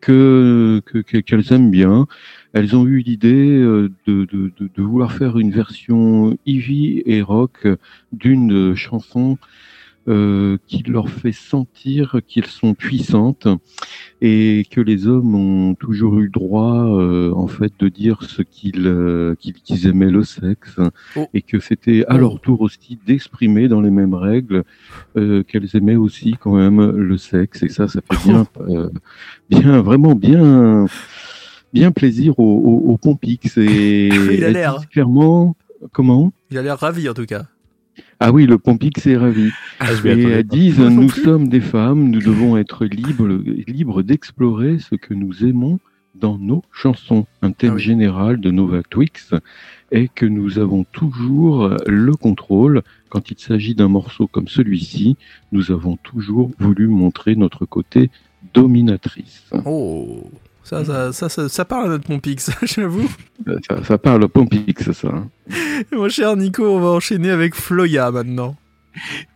que que- que- qu'elles aiment bien, elles ont eu l'idée euh, de, de, de, de vouloir faire une version heavy et rock d'une chanson euh, qui leur fait sentir qu'elles sont puissantes et que les hommes ont toujours eu droit euh, en fait de dire ce qu'ils euh, qu'ils qu'ils aimaient le sexe et que c'était à leur tour aussi d'exprimer dans les mêmes règles euh, qu'elles aimaient aussi quand même le sexe et ça ça fait bien euh, bien vraiment bien bien plaisir au, au, au Pompix et Il a l'air. clairement comment? Il a l'air ravi en tout cas. Ah oui, le Pompix est ravi. Ah, et elles disent, nous sommes des femmes, nous devons être libres, libres d'explorer ce que nous aimons dans nos chansons. Un thème Ah général de Nova Twix est que nous avons toujours le contrôle. Quand il s'agit d'un morceau comme celui-ci, nous avons toujours voulu montrer notre côté dominatrice. Oh, ça, ça, ça, ça, ça parle à notre Pompix, j'avoue. Ça, ça parle au Pompix, ça. hein. Mon cher Nico, on va enchaîner avec Floya maintenant.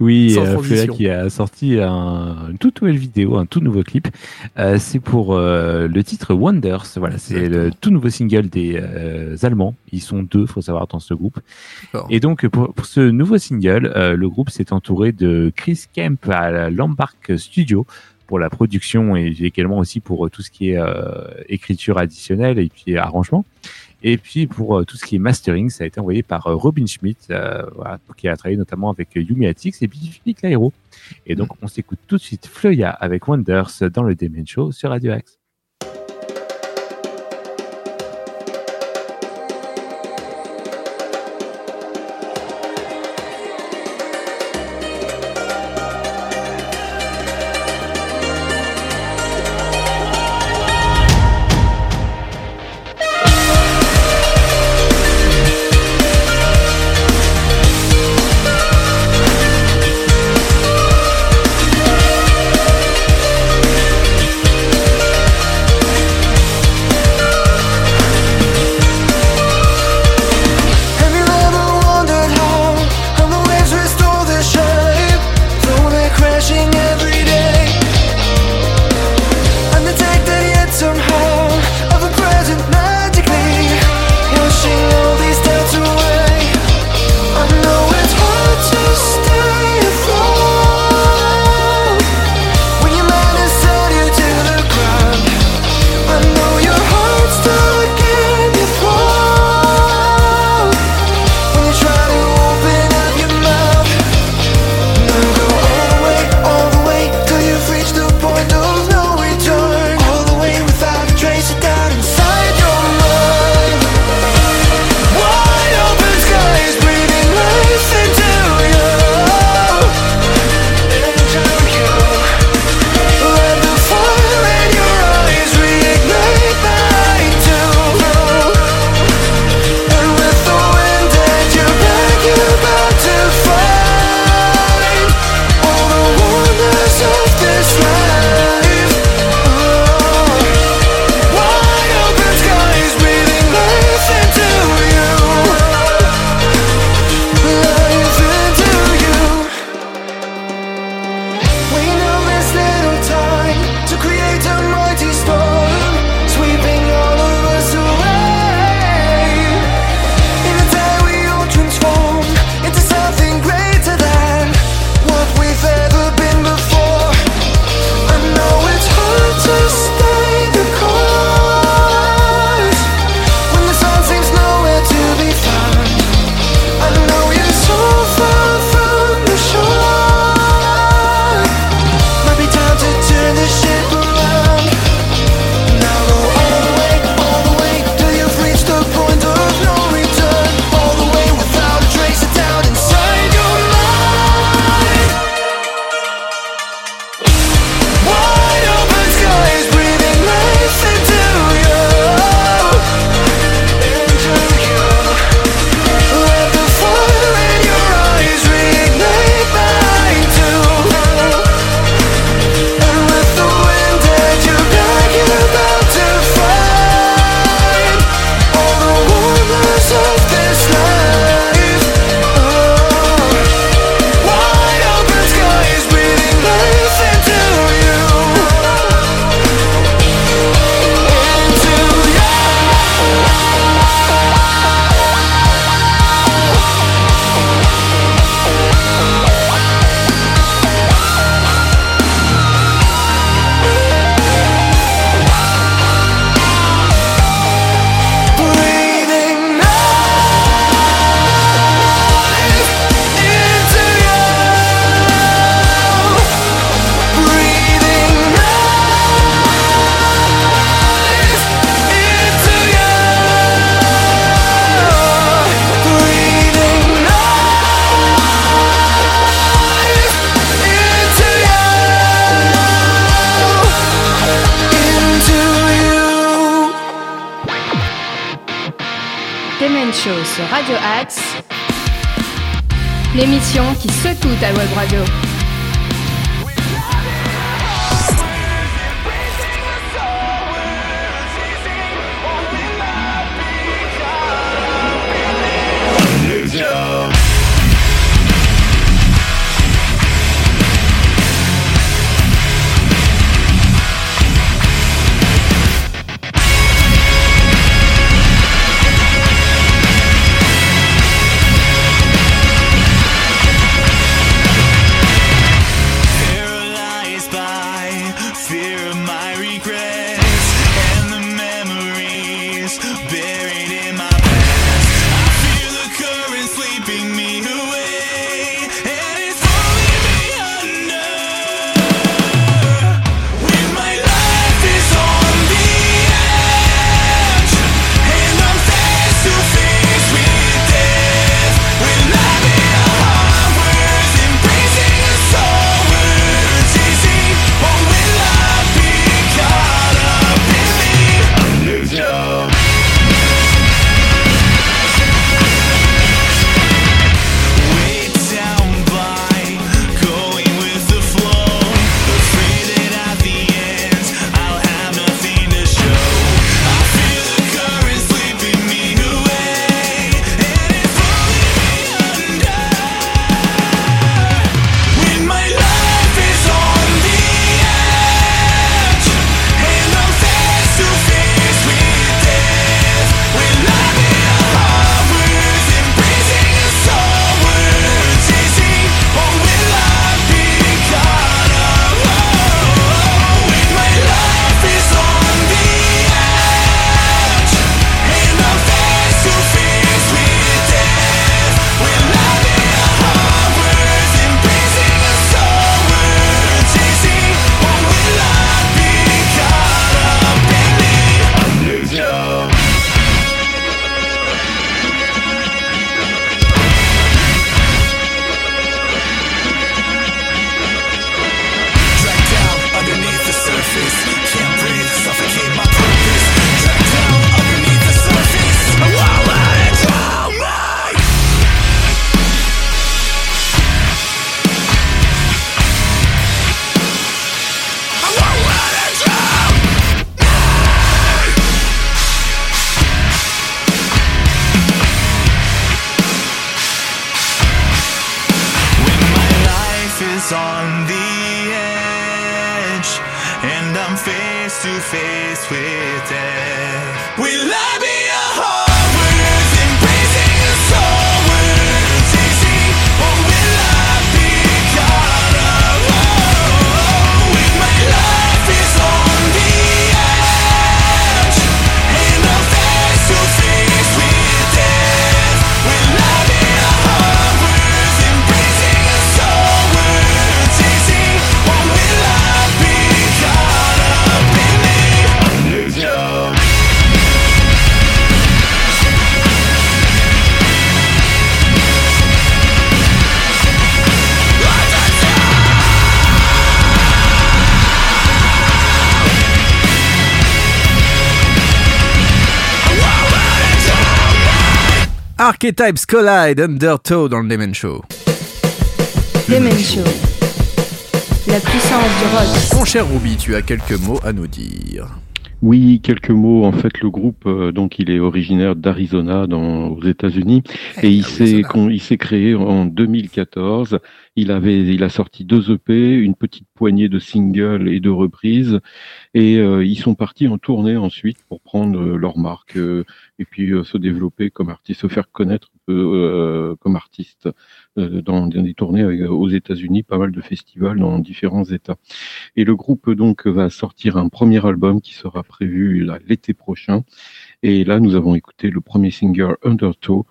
Oui, euh, Floya qui a sorti un- une toute nouvelle vidéo, un tout nouveau clip. Euh, c'est pour euh, le titre Wonders. Voilà, c'est le tout nouveau single des euh, Allemands. Ils sont deux, faut savoir, dans ce groupe. Et donc pour, pour ce nouveau single, euh, le groupe s'est entouré de Chris Kemp à la Lambark Studio pour la production et également aussi pour euh, tout ce qui est euh, écriture additionnelle et puis arrangement. Et puis pour euh, tout ce qui est mastering, ça a été envoyé par Robin Schmidt, euh, voilà, qui a travaillé notamment avec Yumi Atix et puis Philippe Lairo. Et donc on s'écoute tout de suite Floya avec Wonders dans le Demen Show sur Radio Axe. Archetypes Collide, Undertow dans le Demen Show. Demen Show. La puissance du rock. Mon cher Ruby, tu as quelques mots à nous dire. Oui, quelques mots. En fait, le groupe, euh, donc, il est originaire d'Arizona, dans aux États-Unis, et il s'est il s'est créé en 2014. Il avait, il a sorti deux EP, une petite poignée de singles et de reprises, et euh, ils sont partis en tournée ensuite pour prendre euh, leur marque euh, et puis euh, se développer comme artiste, se faire connaître euh, comme artiste euh, dans, des tournées aux États-Unis, pas mal de festivals dans différents États. Et le groupe donc va sortir un premier album qui sera prévu l'été prochain. Et là, nous avons écouté le premier single Undertow,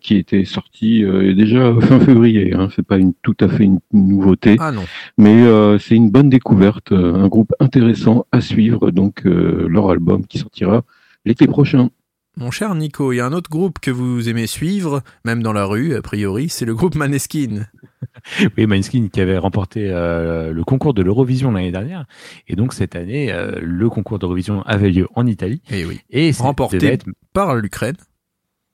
qui était sorti euh, déjà fin février. Hein. C'est pas une, tout à fait une nouveauté, Ah non. mais euh, c'est une bonne découverte, euh, un groupe intéressant à suivre. Donc euh, leur album qui sortira l'été prochain. Mon cher Nico, il y a un autre groupe que vous aimez suivre, même dans la rue, a priori, c'est le groupe Maneskin. Oui, Maneskin qui avait remporté euh, le concours de l'Eurovision l'année dernière. Et donc cette année, euh, le concours d'Eurovision avait lieu en Italie. Et oui. Et ça Remporté être- par l'Ukraine.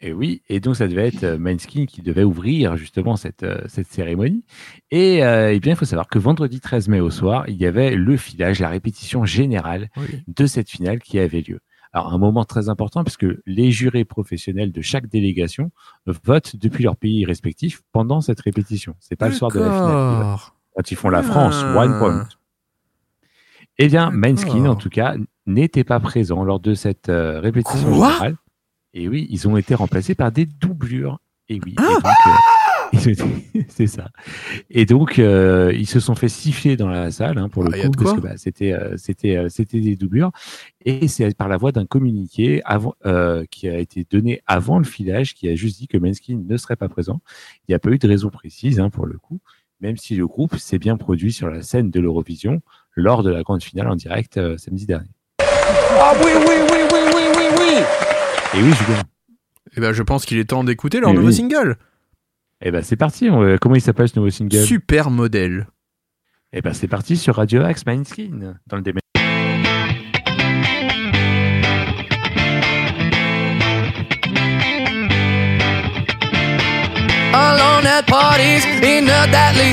Et oui, et donc ça devait être euh, Manskin qui devait ouvrir justement cette, euh, cette cérémonie. Et euh, eh bien, il faut savoir que vendredi 13 mai au soir, il y avait le filage, la répétition générale de cette finale qui avait lieu. Alors, un moment très important puisque les jurés professionnels de chaque délégation votent depuis leur pays respectif pendant cette répétition. C'est pas le soir de la finale. Quand ils font la France, Ah. one point. Eh bien, Manskin, en tout cas, n'était pas présent lors de cette euh, répétition Quoi? générale. Et oui, ils ont été remplacés par des doublures. Et oui, et Ah. donc, euh, c'est ça. Et donc, euh, ils se sont fait siffler dans la salle, hein, pour le Ah, coup, parce que bah, c'était, euh, c'était, euh, c'était des doublures. Et c'est par la voie d'un communiqué avant, euh, qui a été donné avant le filage, qui a juste dit que Manskin ne serait pas présent. Il n'y a pas eu de raison précise, hein, pour le coup, même si le groupe s'est bien produit sur la scène de l'Eurovision lors de la grande finale en direct euh, samedi dernier. Ah oui, oui, oui, oui, oui, oui, oui. Et oui, Julien. Eh ben, je pense qu'il est temps d'écouter leur nouveau oui. single. Eh ben, c'est parti. on- Comment il s'appelle ce nouveau single? Super modèle. Eh ben, c'est parti sur Radio Axe Manskin dans le. Alone at parties in a deadly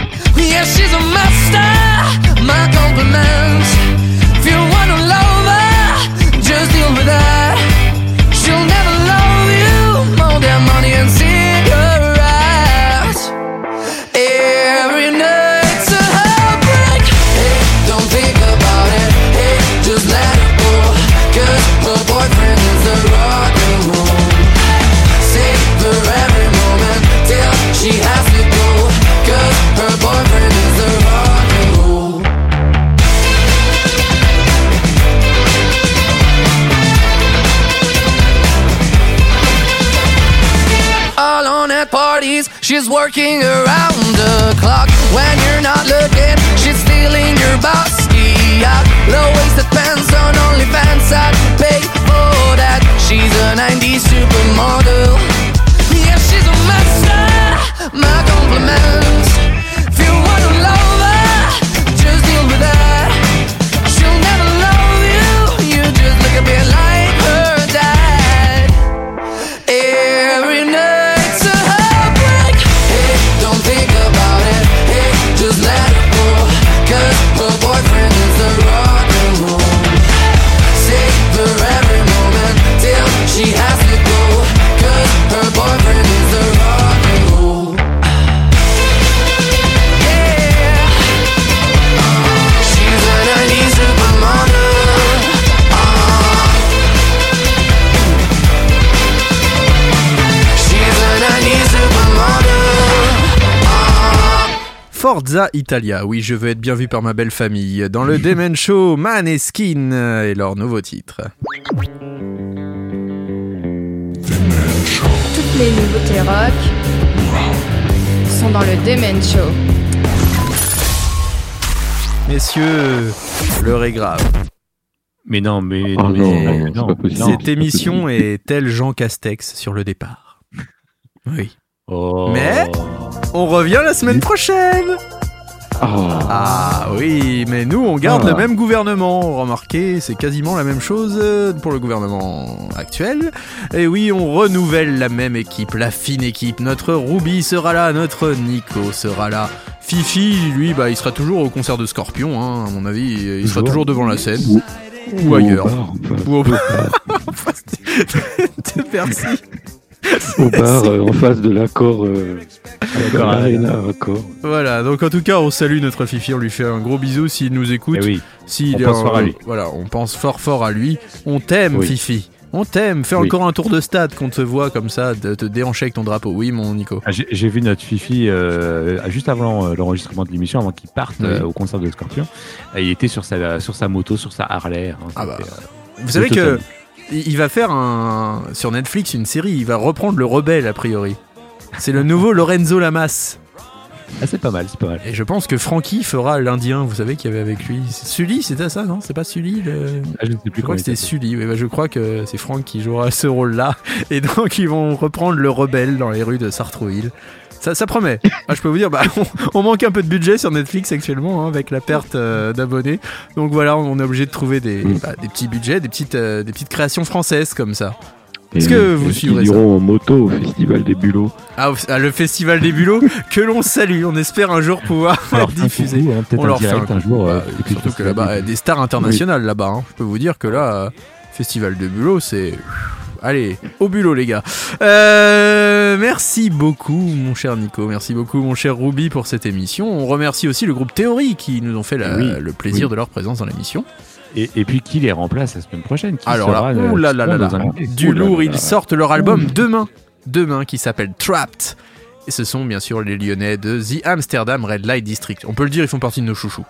Yeah, she's a master. My. If you wanna love her, just deal with her. She's working around the clock. When you're not looking, she's stealing your bossy out. Low waisted pants on OnlyFans. I'd pay for that. She's a 90s supermodel. Yeah, she's a master. My compliments. Forza Italia, oui, je veux être bien vu par ma belle famille. Dans le Demen Show, Maneskin et leur nouveau titre. Toutes les nouveautés rock sont dans le Demen Show. Messieurs, l'heure est grave. Mais non, mais, Oh mais- non, non. Cette émission est tel Jean Castex sur le départ? Oui. Oh. Mais on revient la semaine prochaine Ah, Ah oui, mais nous on garde Ah. le même gouvernement. Remarquez, c'est quasiment la même chose euh, pour le gouvernement actuel. Et oui, on renouvelle la même équipe, la fine équipe. Notre Ruby sera là, notre Nico sera là. Fifi, lui, bah, il sera toujours au concert de Scorpion, hein, à mon avis. Il sera Toujours. devant la scène. Ou- ailleurs. au bar, enfin, Ou au Merci. Au bar, euh, en face de l'accord, euh. Voilà, donc en tout cas, on salue notre Fifi, on lui fait un gros bisou s'il nous écoute. Eh oui. S'il On pense en- fort à lui. Voilà, on pense fort fort à lui. On t'aime, Oui. Fifi. On t'aime. Fais Oui. encore un tour de stade qu'on te voit comme ça, de te déhancher avec ton drapeau. Oui, mon Nico. Ah, J'ai vu notre Fifi euh, juste avant euh, l'enregistrement de l'émission, avant qu'il parte Oui. euh, au concert de Scorpion. Il était sur sa, sur sa moto, sur sa Harley. hein. Ah bah. Euh, Vous savez que totem. Il va faire un sur Netflix une série. Il va reprendre le rebelle a priori. C'est le nouveau Lorenzo Lamas. Ah, c'est pas mal, c'est pas mal. Et je pense que Frankie fera l'Indien, vous savez, qu'il y avait avec lui. C'est Sully, c'était ça, non? C'est pas Sully le... Ah, je ne sais plus Je crois que c'était. Sully, oui, bah, je crois que c'est Franck qui jouera ce rôle-là. Et donc ils vont reprendre le rebelle dans les rues de Sartrouville. Ça, ça promet. Ah, je peux vous dire, bah, on, on manque un peu de budget sur Netflix actuellement hein, avec la perte euh, d'abonnés. Donc voilà, on est obligé de trouver des, bah, des petits budgets, des petites, euh, des petites créations françaises comme ça. Est-ce que vous suivrez Ils ça iront en moto au Festival des Bulots. ah, à le Festival des Bulots, que l'on salue. On espère un jour pouvoir leur fait un diffuser. hein, On leur fait un un jour, euh, Bah, surtout que là-bas, des stars internationales là-bas. hein. Je peux vous dire que là, Festival de Bulot, c'est. Allez, au bulot les gars. Euh, merci beaucoup mon cher Nico, merci beaucoup mon cher Ruby pour cette émission. On remercie aussi le groupe Théorie qui nous ont fait la- Oui, le plaisir oui. de leur présence dans l'émission. Et, et puis qui les remplace la semaine prochaine? Qui Alors sera, là, euh, là là là du lourd, ils sortent leur album demain, demain qui s'appelle Trapped. Et ce sont bien sûr les Lyonnais de The Amsterdam Red Light District. On peut le dire, ils font partie de nos chouchous.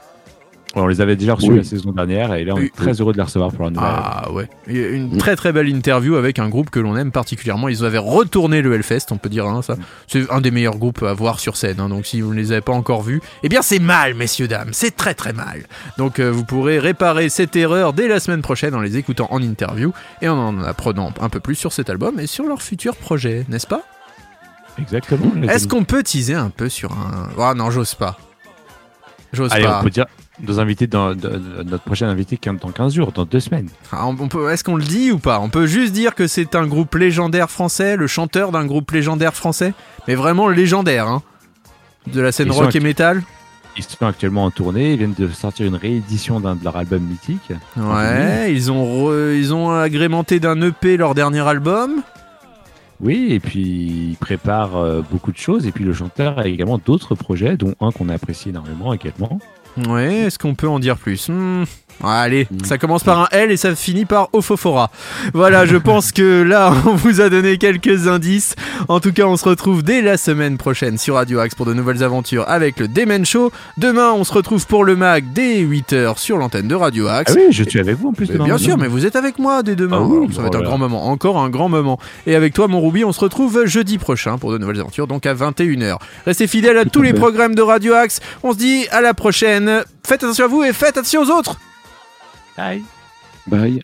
On les avait déjà reçus Oui. la saison dernière et là on est très heureux de les recevoir pour la nouvelle. Ah ouais. Il y a Une très très belle interview avec un groupe que l'on aime particulièrement. Ils avaient retourné le Hellfest, on peut dire hein, ça. C'est un des meilleurs groupes à voir sur scène. hein. donc si vous ne les avez pas encore vus, eh bien c'est mal, messieurs dames. C'est très très mal. Donc euh, vous pourrez réparer cette erreur dès la semaine prochaine en les écoutant en interview et en en apprenant un peu plus sur cet album et sur leurs futurs projets, n'est-ce pas? Exactement. Est-ce qu'on peut teaser un peu sur un Ah non, j'ose pas. J'ose Allez, pas. on peut dire nos invités dans, dans notre prochain invité qui est dans 15 jours, dans deux semaines. Ah, on- peut- Est-ce qu'on le dit ou pas? On peut juste dire que c'est un groupe légendaire français, le chanteur d'un groupe légendaire français, mais vraiment légendaire, hein De la scène Ils rock et métal Ils sont actuellement en tournée, ils viennent de sortir une réédition d'un de leur album mythique. Ouais, ils ont, re- ils ont agrémenté d'un EP leur dernier album. Oui, et puis ils préparent euh, beaucoup de choses. Et puis le chanteur a également d'autres projets, dont un qu'on apprécie énormément également. Ouais, est-ce qu'on peut en dire plus? Hmm. Allez, Hmm. ça commence par un L et ça finit par Ophofora. Voilà, je pense que là, on vous a donné quelques indices. En tout cas, on se retrouve dès la semaine prochaine sur Radio Axe pour de nouvelles aventures avec le Demen Show. Demain, on se retrouve pour le mag dès 8h sur l'antenne de Radio Axe. Ah oui, je suis avec vous en plus Mais demain. bien sûr, mais vous êtes avec moi dès demain. Ah oui, Alors, ça va être un grand moment, encore un grand moment. Et avec toi, mon Ruby, on se retrouve jeudi prochain pour de nouvelles aventures, donc à 21h. Restez fidèles à tous les programmes de Radio Axe. On se dit à la prochaine. Faites attention à vous et faites attention aux autres. Bye. Bye.